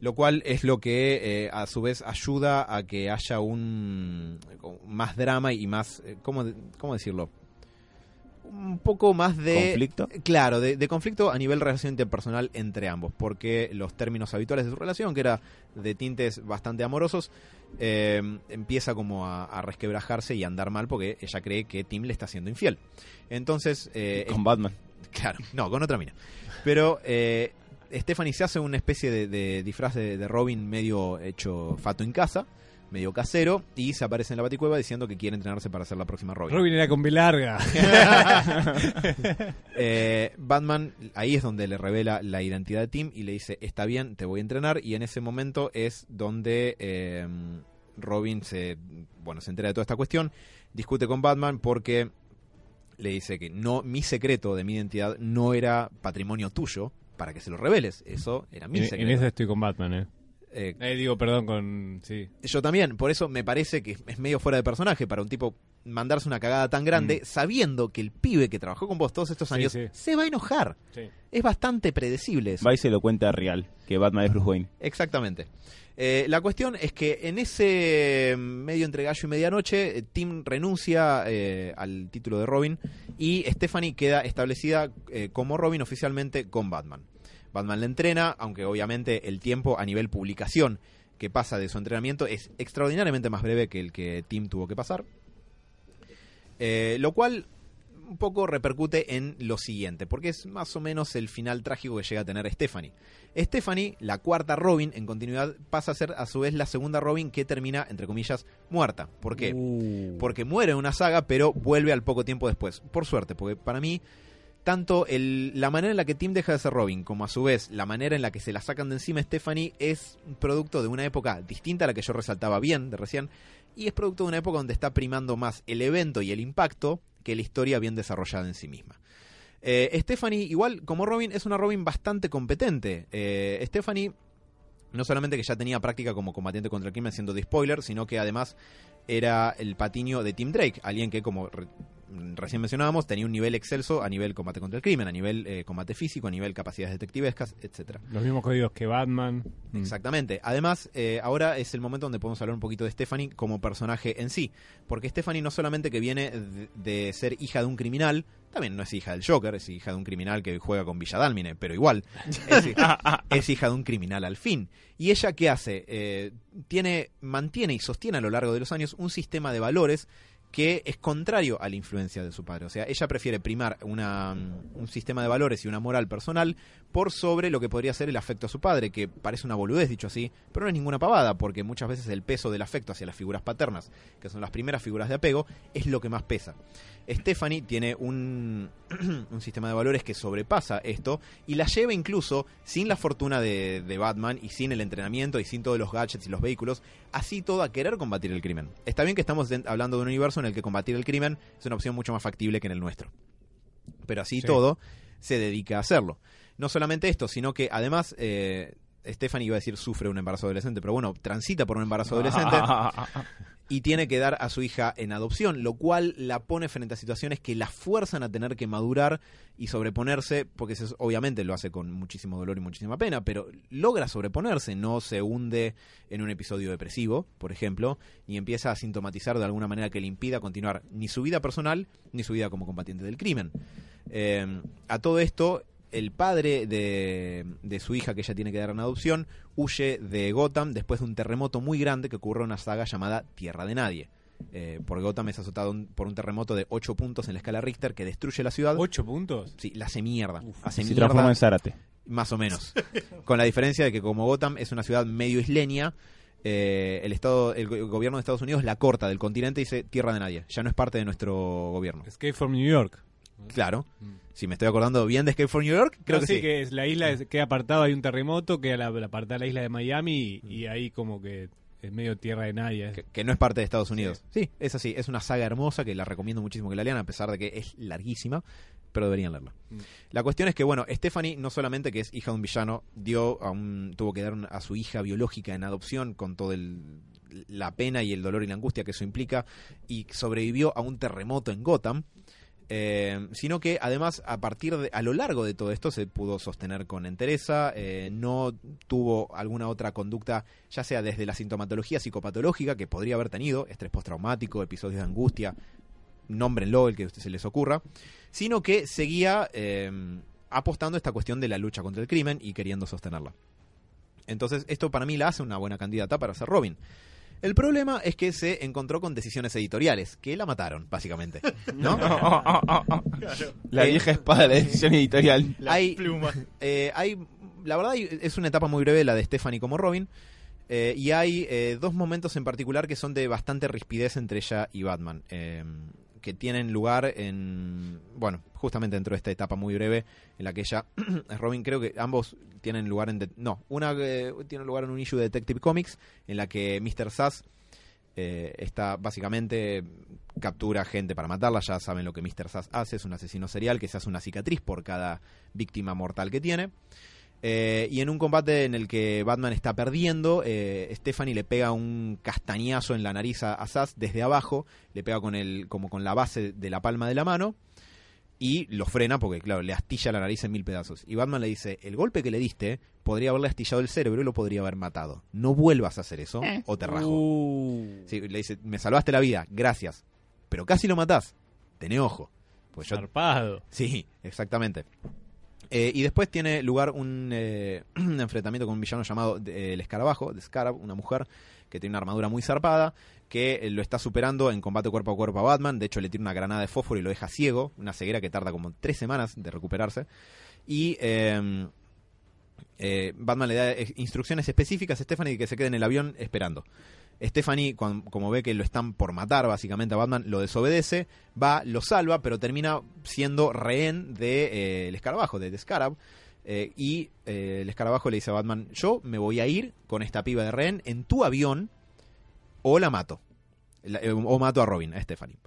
Lo cual es lo que eh, a su vez ayuda a que haya un más drama y más, eh, ¿cómo, cómo decirlo? Un poco más de... ¿Conflicto? Claro, de, de conflicto a nivel relación interpersonal entre ambos, porque los términos habituales de su relación, que era de tintes bastante amorosos, eh, empieza como a, a resquebrajarse y a andar mal porque ella cree que Tim le está siendo infiel. Entonces, eh, Con Batman. Claro, no, con otra mina. Pero eh, Stephanie se hace una especie de, de disfraz de, de Robin medio hecho fato en casa, medio casero, y se aparece en la baticueva diciendo que quiere entrenarse para ser la próxima Robin. Robin era con B larga. [laughs] Eh, Batman, ahí es donde le revela la identidad de Tim y le dice, está bien, te voy a entrenar, y en ese momento es donde eh, Robin se, bueno, se entera de toda esta cuestión, discute con Batman porque le dice que no, mi secreto de mi identidad no era patrimonio tuyo para que se lo reveles, eso era mi en, en eso estoy con Batman, eh. Eh, Eh, digo, perdón, con... Sí. yo también, por eso me parece que es medio fuera de personaje para un tipo mandarse una cagada tan grande sabiendo que el pibe que trabajó con vos todos estos Mm. Sí, años sí. se va a enojar. sí. Es bastante predecible eso. Va y se lo cuenta real, que Batman es Bruce Wayne. Exactamente. Eh, la cuestión es que en ese medio entre gallo y medianoche, eh, Tim renuncia eh, al título de Robin y Stephanie queda establecida eh, como Robin oficialmente con Batman. Batman la entrena, aunque obviamente el tiempo a nivel publicación que pasa de su entrenamiento es extraordinariamente más breve que el que Tim tuvo que pasar. Eh, lo cual un poco repercute en lo siguiente, porque es más o menos el final trágico que llega a tener Stephanie. Stephanie, la cuarta Robin en continuidad, pasa a ser a su vez la segunda Robin que termina, entre comillas, muerta. ¿Por qué? Uh. Porque muere en una saga, pero vuelve al poco tiempo después. Por suerte, porque para mí, tanto la manera en la que Tim deja de ser Robin, como a su vez la manera en la que se la sacan de encima Stephanie, es producto de una época distinta a la que yo resaltaba bien de recién, y es producto de una época donde está primando más el evento y el impacto que la historia bien desarrollada en sí misma. Eh, Stephanie, igual como Robin, es una Robin bastante competente. Eh, Stephanie, no solamente que ya tenía práctica como combatiente contra el crimen siendo de spoiler, sino que además era el patiño de Tim Drake, alguien que como recién mencionábamos tenía un nivel excelso a nivel combate contra el crimen, a nivel eh, combate físico, a nivel capacidades detectivescas, etcétera. Los mismos códigos que Batman. Exactamente. Además, eh, ahora es el momento donde podemos hablar un poquito de Stephanie como personaje en sí. Porque Stephanie no solamente que viene de, de ser hija de un criminal, también no es hija del Joker, es hija de un criminal que juega con Villadálmine, pero igual, es, hija- [laughs] es hija de un criminal al fin. ¿Y ella qué hace? Eh, tiene, mantiene y sostiene a lo largo de los años un sistema de valores que es contrario a la influencia de su padre. O sea, ella prefiere primar una, mm, un sistema de valores y una moral personal por sobre lo que podría ser el afecto a su padre, que parece una boludez dicho así, pero no es ninguna pavada, porque muchas veces el peso del afecto hacia las figuras paternas, que son las primeras figuras de apego, es lo que más pesa. Stephanie tiene un, [clears throat] un sistema de valores que sobrepasa esto y la lleva incluso sin la fortuna de, de Batman y sin el entrenamiento y sin todos los gadgets y los vehículos, así todo a querer combatir el crimen. Está bien que estamos hablando de un universo en el que combatir el crimen es una opción mucho más factible que en el nuestro. Pero así Sí. todo se dedica a hacerlo. No solamente esto, sino que además eh, Stephanie iba a decir sufre un embarazo adolescente, pero bueno, transita por un embarazo [laughs] adolescente y tiene que dar a su hija en adopción, lo cual la pone frente a situaciones que la fuerzan a tener que madurar y sobreponerse, porque se- obviamente lo hace con muchísimo dolor y muchísima pena, pero logra sobreponerse, no se hunde en un episodio depresivo, por ejemplo, ni empieza a sintomatizar de alguna manera que le impida continuar ni su vida personal ni su vida como combatiente del crimen. Eh, a todo esto, el padre de, de su hija que ella tiene que dar en adopción huye de Gotham después de un terremoto muy grande que ocurre en una saga llamada Tierra de Nadie. Eh, porque Gotham es azotado un- por un terremoto de 8 puntos en la escala Richter que destruye la ciudad. ¿Ocho puntos? Sí, la hace mierda. hace Se mierda, transforma en Zárate. más o menos. [laughs] Con la diferencia de que como Gotham es una ciudad medio isleña, eh, el estado, el, el gobierno de Estados Unidos la corta del continente y dice tierra de nadie. Ya no es parte de nuestro gobierno. Escape from New York. Claro. Si me estoy acordando bien de Escape from New York, creo No, que sí, sí. que es- la isla queda apartado, hay un terremoto, queda la, la apartada la isla de Miami y, y ahí como que es medio tierra de nadie. que, que no es parte de Estados Unidos. Sí. es así. Es una saga hermosa que la recomiendo muchísimo que la lean, a pesar de que es larguísima, pero deberían leerla. Mm. La cuestión es que, bueno, Stephanie, no solamente que es hija de un villano, dio a un, tuvo que dar a su hija biológica en adopción con todo el la pena y el dolor y la angustia que eso implica y sobrevivió a un terremoto en Gotham eh, sino que además a partir de a lo largo de todo esto se pudo sostener con entereza eh, no tuvo alguna otra conducta ya sea desde la sintomatología psicopatológica que podría haber tenido estrés postraumático episodios de angustia nómbrenlo el que se les ocurra sino que seguía eh, apostando a esta cuestión de la lucha contra el crimen y queriendo sostenerla. Entonces esto para mí la hace una buena candidata para ser Robin el problema es que se encontró con decisiones editoriales que la mataron básicamente [laughs] ¿no? La Eh, vieja espada de la decisión editorial. La Hay- pluma. Eh, hay, la verdad es una etapa muy breve la de Stephanie como Robin. eh, y hay eh, dos momentos en particular que son de bastante rispidez entre ella y Batman. Que tienen lugar en. Bueno, justamente dentro de esta etapa muy breve en la que ella [clears throat] Robin. Creo que ambos tienen lugar en. no, una eh, tiene lugar en un issue de Detective Comics en la que Mr. Sass eh, está básicamente captura gente para matarla. Ya saben lo que Mr. Sass hace: es un asesino serial que se hace una cicatriz por cada víctima mortal que tiene. Eh, y en un combate en el que Batman está perdiendo, eh, Stephanie le pega un castañazo en la nariz a, a Sass desde abajo, le pega con el, como con la base de la palma de la mano y lo frena porque, claro, le astilla la nariz en mil pedazos. Y Batman le dice, el golpe que le diste podría haberle astillado el cerebro y lo podría haber matado. No vuelvas a hacer eso o te rajo. Uh, Sí, le dice, me salvaste la vida, gracias. Pero casi lo matás. Tené ojo. Pues yo. Sí, exactamente. Eh, y después tiene lugar un, eh, [clears throat] un enfrentamiento con un villano llamado eh, el Escarabajo, de Scarab, una mujer que tiene una armadura muy zarpada, que eh, lo está superando en combate cuerpo a cuerpo a Batman. De hecho, le tira una granada de fósforo y lo deja ciego, una ceguera que tarda como tres semanas de recuperarse. Y eh, Batman le da instrucciones específicas a Stephanie que se quede en el avión esperando. Stephanie, como ve que lo están por matar básicamente a Batman, lo desobedece, va, lo salva, pero termina siendo rehén de eh, el escarabajo, de The Scarab. eh, y eh, el escarabajo le dice a Batman, yo me voy a ir con esta piba de rehén en tu avión o la mato. La- o mato a Robin, a Stephanie.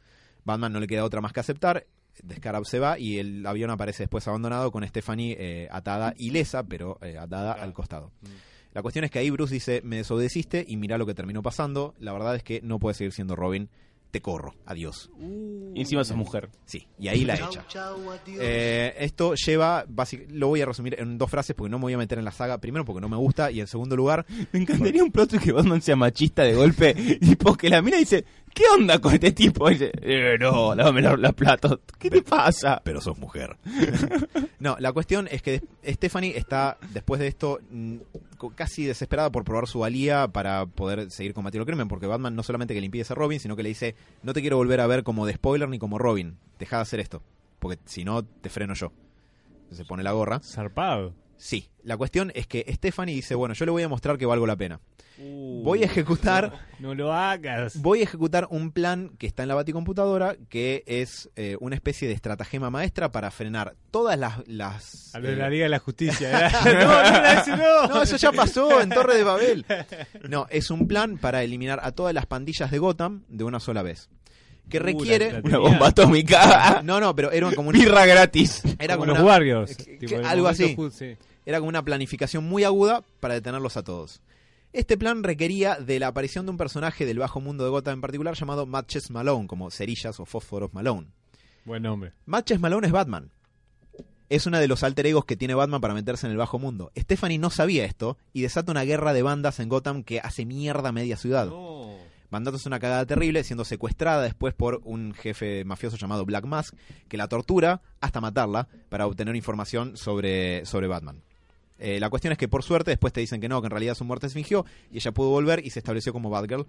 Batman no le queda otra más que aceptar. The Scarab se va y el avión aparece después abandonado con Stephanie atada ilesa, pero atada al costado. La cuestión es que ahí Bruce dice, me desobedeciste y mira lo que terminó pasando. La verdad es que no puede seguir siendo Robin. Te corro. Adiós. Y encima sos mujer. Sí, y ahí la echa. Eh, esto lleva, lo voy a resumir en dos frases porque no me voy a meter en la saga. Primero porque no me gusta y en segundo lugar, Me encantaría un plot que Batman sea machista de golpe. Y porque la mina dice, ¿qué onda con este tipo? Y dice, eh, no, lávame los los platos. ¿Qué te pasa? pero sos mujer. [laughs] no, la cuestión es que Stephanie está, después de esto, mm, casi desesperada por probar su valía para poder seguir combatiendo el crimen, porque Batman no solamente que le impide ser Robin, sino que le dice, no te quiero volver a ver como de spoiler ni como Robin, deja de hacer esto, porque si no, te freno yo. Se pone la gorra. Zarpado. Sí, la cuestión es que Stephanie dice, bueno, yo le voy a mostrar que valgo la pena. Voy a ejecutar No lo hagas. Voy a ejecutar un plan que está en la baticomputadora, que es eh, una especie de estratagema maestra para frenar todas las... las A lo de eh, la Liga de la Justicia. [laughs] [laughs] ¿verdad? no, no. no, eso ya pasó en Torre de Babel. No, es un plan para eliminar a todas las pandillas de Gotham de una sola vez. Que requiere... Una bomba atómica. [laughs] No, no, pero era como, un- Birra gratis. era como como los una, Warriors. que- tipo, que- el algo así. sí. era como una planificación muy aguda para detenerlos a todos. Este plan requería de la aparición de un personaje del bajo mundo de Gotham en particular llamado Matches Malone, como cerillas o fósforos Malone. Buen nombre. Matches Malone es Batman. Es uno de los alter egos que tiene Batman para meterse en el bajo mundo. Stephanie no sabía esto y desata una guerra de bandas en Gotham que hace mierda a media ciudad. Bandato es una cagada terrible, siendo secuestrada después por un jefe mafioso llamado Black Mask, que la tortura hasta matarla para obtener información sobre, sobre Batman. Eh, la cuestión es que por suerte después te dicen que no, que en realidad su muerte se fingió y ella pudo volver y se estableció como Batgirl.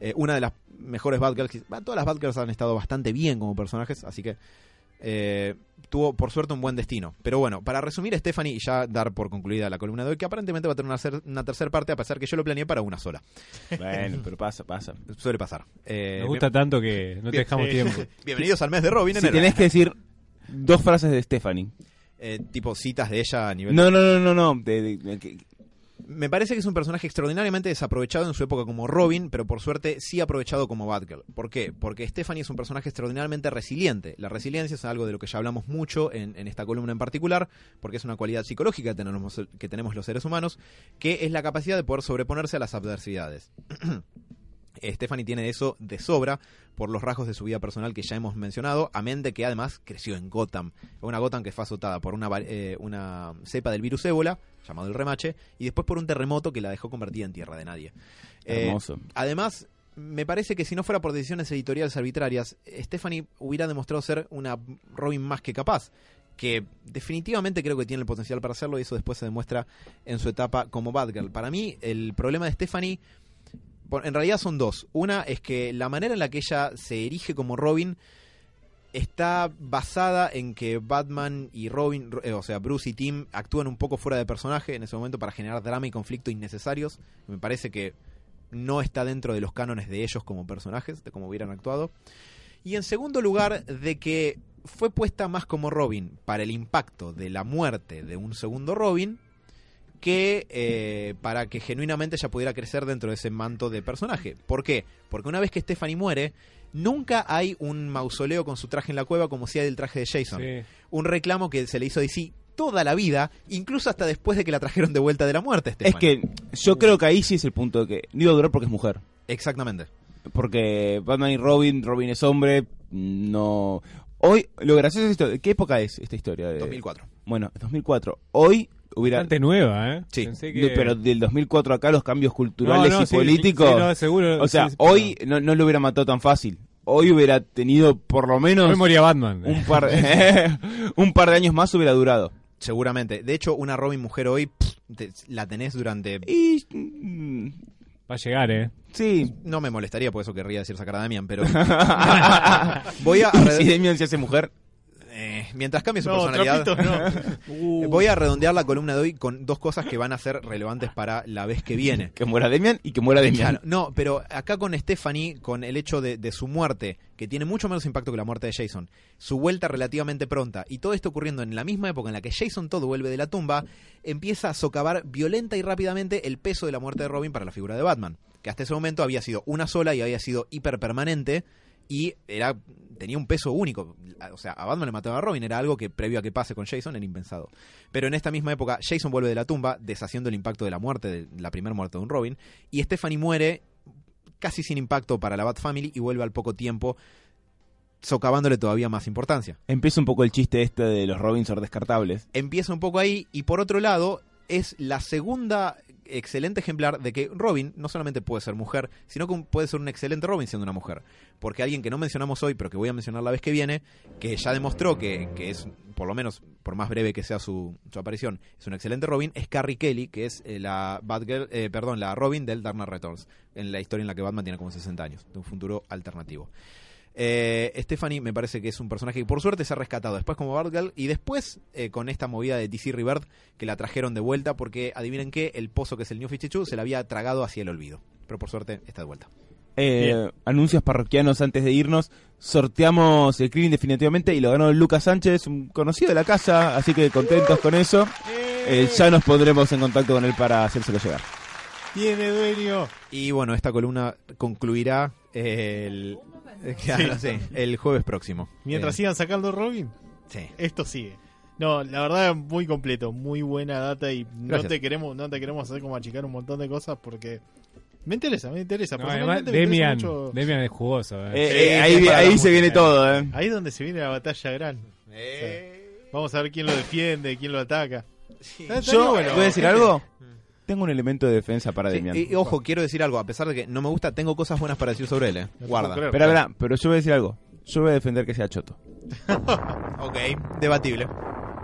Eh, una de las mejores Batgirls. Todas las Batgirls han estado bastante bien como personajes, así que eh, tuvo por suerte un buen destino. Pero bueno, para resumir, Stephanie, y ya dar por concluida la columna de hoy, que aparentemente va a tener una, cer- una tercera parte, a pesar que yo lo planeé para una sola. Bueno, pero pasa, pasa. [laughs] Suele pasar. Eh, Me gusta tanto que no te bien- dejamos tiempo. [laughs] Bienvenidos al mes de Robin, Si tenés que decir dos frases de Stephanie. Eh, tipo citas de ella a nivel... No, no, no, no, no. de- de- de- Me parece que es un personaje extraordinariamente desaprovechado en su época como Robin, pero por suerte sí aprovechado como Batgirl. ¿Por qué? Porque Stephanie es un personaje extraordinariamente resiliente. La resiliencia es algo de lo que ya hablamos mucho en, esta columna en particular, porque es una cualidad psicológica que tenemos, que tenemos los seres humanos, que es la capacidad de poder sobreponerse a las adversidades. [clears throat] Stephanie tiene eso de sobra por los rasgos de su vida personal que ya hemos mencionado, amén de que además creció en Gotham. Una Gotham que fue azotada por una, eh, una cepa del virus ébola, llamado el remache, y después por un terremoto que la dejó convertida en tierra de nadie. Eh. Además, me parece que si no fuera por decisiones editoriales arbitrarias, Stephanie hubiera demostrado ser una Robin más que capaz. Que definitivamente creo que tiene el potencial para hacerlo y eso después se demuestra en su etapa como Batgirl. Para mí, el problema de Stephanie, en realidad son dos. Una es que la manera en la que ella se erige como Robin está basada en que Batman y Robin, eh, o sea, Bruce y Tim, actúan un poco fuera de personaje en ese momento para generar drama y conflicto innecesarios. Me parece que no está dentro de los cánones de ellos como personajes, de cómo hubieran actuado. Y en segundo lugar, de que fue puesta más como Robin para el impacto de la muerte de un segundo Robin que eh, para que genuinamente ella pudiera crecer dentro de ese manto de personaje. ¿Por qué? Porque una vez que Stephanie muere, nunca hay un mausoleo con su traje en la cueva como si hay del traje de Jason. Sí. Un reclamo que se le hizo a DC toda la vida, incluso hasta después de que la trajeron de vuelta de la muerte. Es Stephanie. que yo creo que ahí sí es el punto de que no iba a durar porque es mujer. Exactamente. Porque Batman y Robin, Robin es hombre, no... Hoy, lo gracioso es esto, ¿de qué época es esta historia? De... 2004. Bueno, 2004. Hoy hubiera... Bastante nueva, ¿eh? Sí. Pensé que- Pero del 2004 acá los cambios culturales No, no, y sí, políticos... sí, no, seguro, o sea, sí, sí, hoy no, no lo hubiera matado tan fácil. Hoy hubiera tenido por lo menos Hoy moría Batman. un par, [laughs] un par de años más hubiera durado. Seguramente. De hecho, una Robin mujer hoy pff, te- la tenés durante... Y... mm, Va a llegar, ¿eh? Sí. No me molestaría, por eso querría decir sacar a Damian, pero... [laughs] [laughs] Voy a... si Demian se hace mujer. Eh, mientras cambie su No, personalidad... no. [laughs] Uh, Voy a redondear la columna de hoy con dos cosas que van a ser relevantes para la vez que viene. Que muera Demian y que muera Demian. No, pero acá con Stephanie, con el hecho de, de su muerte, que tiene mucho menos impacto que la muerte de Jason, su vuelta relativamente pronta, y todo esto ocurriendo en la misma época en la que Jason todo vuelve de la tumba, empieza a socavar violenta y rápidamente el peso de la muerte de Robin para la figura de Batman, que hasta ese momento había sido una sola y había sido hiperpermanente y era tenía un peso único. O sea, a Batman le mataba a Robin, era algo que previo a que pase con Jason era impensado. Pero en esta misma época, Jason vuelve de la tumba, deshaciendo el impacto de la muerte, de la primera muerte de un Robin, y Stephanie muere casi sin impacto para la Bat Family y vuelve al poco tiempo, socavándole todavía más importancia. Empieza un poco el chiste este de los Robinson descartables. Empieza un poco ahí, y por otro lado, es la segunda excelente ejemplar de que Robin no solamente puede ser mujer, sino que puede ser un excelente Robin siendo una mujer. Porque alguien que no mencionamos hoy, pero que voy a mencionar la vez que viene, que ya demostró que, que es, por lo menos, por más breve que sea su, su aparición, es un excelente Robin, es Carrie Kelly, que es eh, la Batgirl, eh, perdón, la Robin del Dark Knight Returns, en la historia en la que Batman tiene como 60 años, de un futuro alternativo. Eh, Stephanie me parece que es un personaje que por suerte se ha rescatado después como Batgirl y después eh, con esta movida de DC Rebirth que la trajeron de vuelta porque adivinen qué, el pozo que es el New 52 se la había tragado hacia el olvido. Pero por suerte está de vuelta. Eh, anuncios parroquianos antes de irnos. Sorteamos el cleaning definitivamente y lo ganó Lucas Sánchez, un conocido de la casa, así que contentos con eso. Eh, ya nos pondremos en contacto con él para hacérselo llegar. Tiene dueño. Y bueno, esta columna concluirá el, [laughs] claro, sí, el jueves próximo. Mientras Eh, sigan sacando Robin, sí. esto sigue. No, la verdad muy completo, muy buena data y no te queremos no te queremos hacer como achicar un montón de cosas porque me interesa, me interesa. No, además, interesa Demian, mucho- Demian es jugoso. ¿eh? Eh, eh, ahí ahí se viene todo, ¿eh? Ahí es donde se viene la batalla gran. Vamos a ver quién lo defiende, quién lo ataca. Yo, bueno. ¿voy a decir algo? Tengo un elemento de defensa para Sí, Demian. y, y ojo, quiero decir algo, a pesar de que no me gusta, tengo cosas buenas para decir sobre él, eh. Guarda. Espera, espera, pero yo voy a decir algo. Yo voy a defender que sea choto. [laughs] Ok, debatible.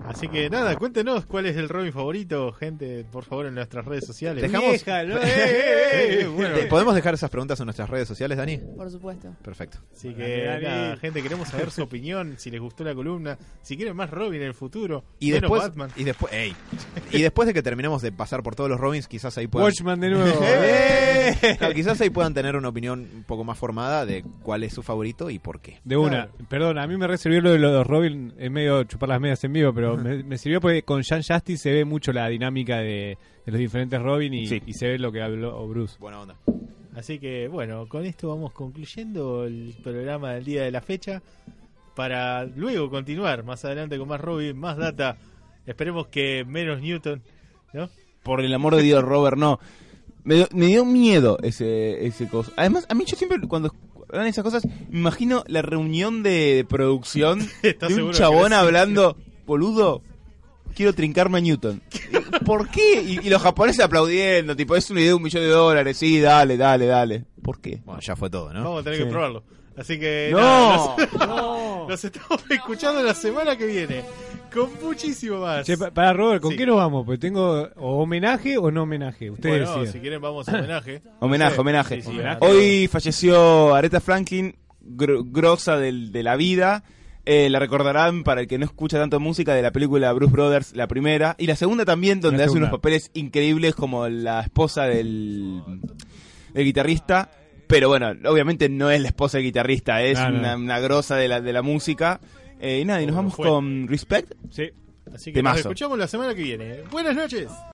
Así que nada, cuéntenos cuál es el Robin favorito, gente, por favor, en nuestras redes sociales. Dejamos- ¿no? [laughs] Eh, eh, eh. Bueno, Eh, ¿Podemos dejar esas preguntas en nuestras redes sociales, Dani? Por supuesto. Perfecto. Así que Dani. nada, gente, queremos saber su opinión, si les gustó la columna, si quieren más Robin en el futuro, Y menos después, Batman. y después, ey. y después de que terminemos de pasar por todos los Robins, quizás ahí puedan, Watchman de nuevo. [laughs] ¡Eh! Claro, quizás ahí puedan tener una opinión un poco más formada de cuál es su favorito y por qué. De una. Claro. Perdón, a mí me reservió lo de los Robin, es medio chupar las medias en vivo, pero me, me sirvió porque con Jan Justice se ve mucho la dinámica de, de los diferentes Robin y, Sí. y se ve lo que habló Bruce. Buena onda. Así que bueno, con esto vamos concluyendo el programa del día de la fecha para luego continuar más adelante con más Robin, más data. Esperemos que menos Newton, ¿no? Por el amor de Dios, Robert, no. Me, dio- me dio miedo ese, ese cosa. Además, a mí yo siempre, cuando hablan esas cosas, me imagino la reunión de, de producción [laughs] ¿Estás de un chabón hablando, boludo, quiero trincarme a Newton. ¿Por qué? Y, y los japoneses aplaudiendo, tipo, es una idea de un millón de dólares, sí, dale, dale, dale. ¿Por qué? Bueno, ya fue todo, ¿no? Vamos a tener Sí. que probarlo. Así que No. nada, nos, [laughs] [laughs] nos estamos escuchando la semana que viene con muchísimo más. Che, pa- para Robert, ¿con Sí. qué nos vamos? Pues tengo o homenaje o no homenaje. Ustedes bueno, deciden. si quieren vamos a homenaje. Homenaje, Sí, homenaje. sí, sí, Homenaje. Hoy falleció Aretha Franklin, gro- grosa del- de la vida. Eh, la recordarán, para el que no escucha tanto música, de la película Bruce Brothers, la primera. Y la segunda también, donde hace unos papeles increíbles como la esposa del, del guitarrista. Pero bueno, obviamente no es la esposa del guitarrista, es No, no. una, una grosa de la, de la música. Eh, y nada, y nos vamos fue. con Respect. Sí. Así que nos escuchamos la semana que viene. Buenas noches.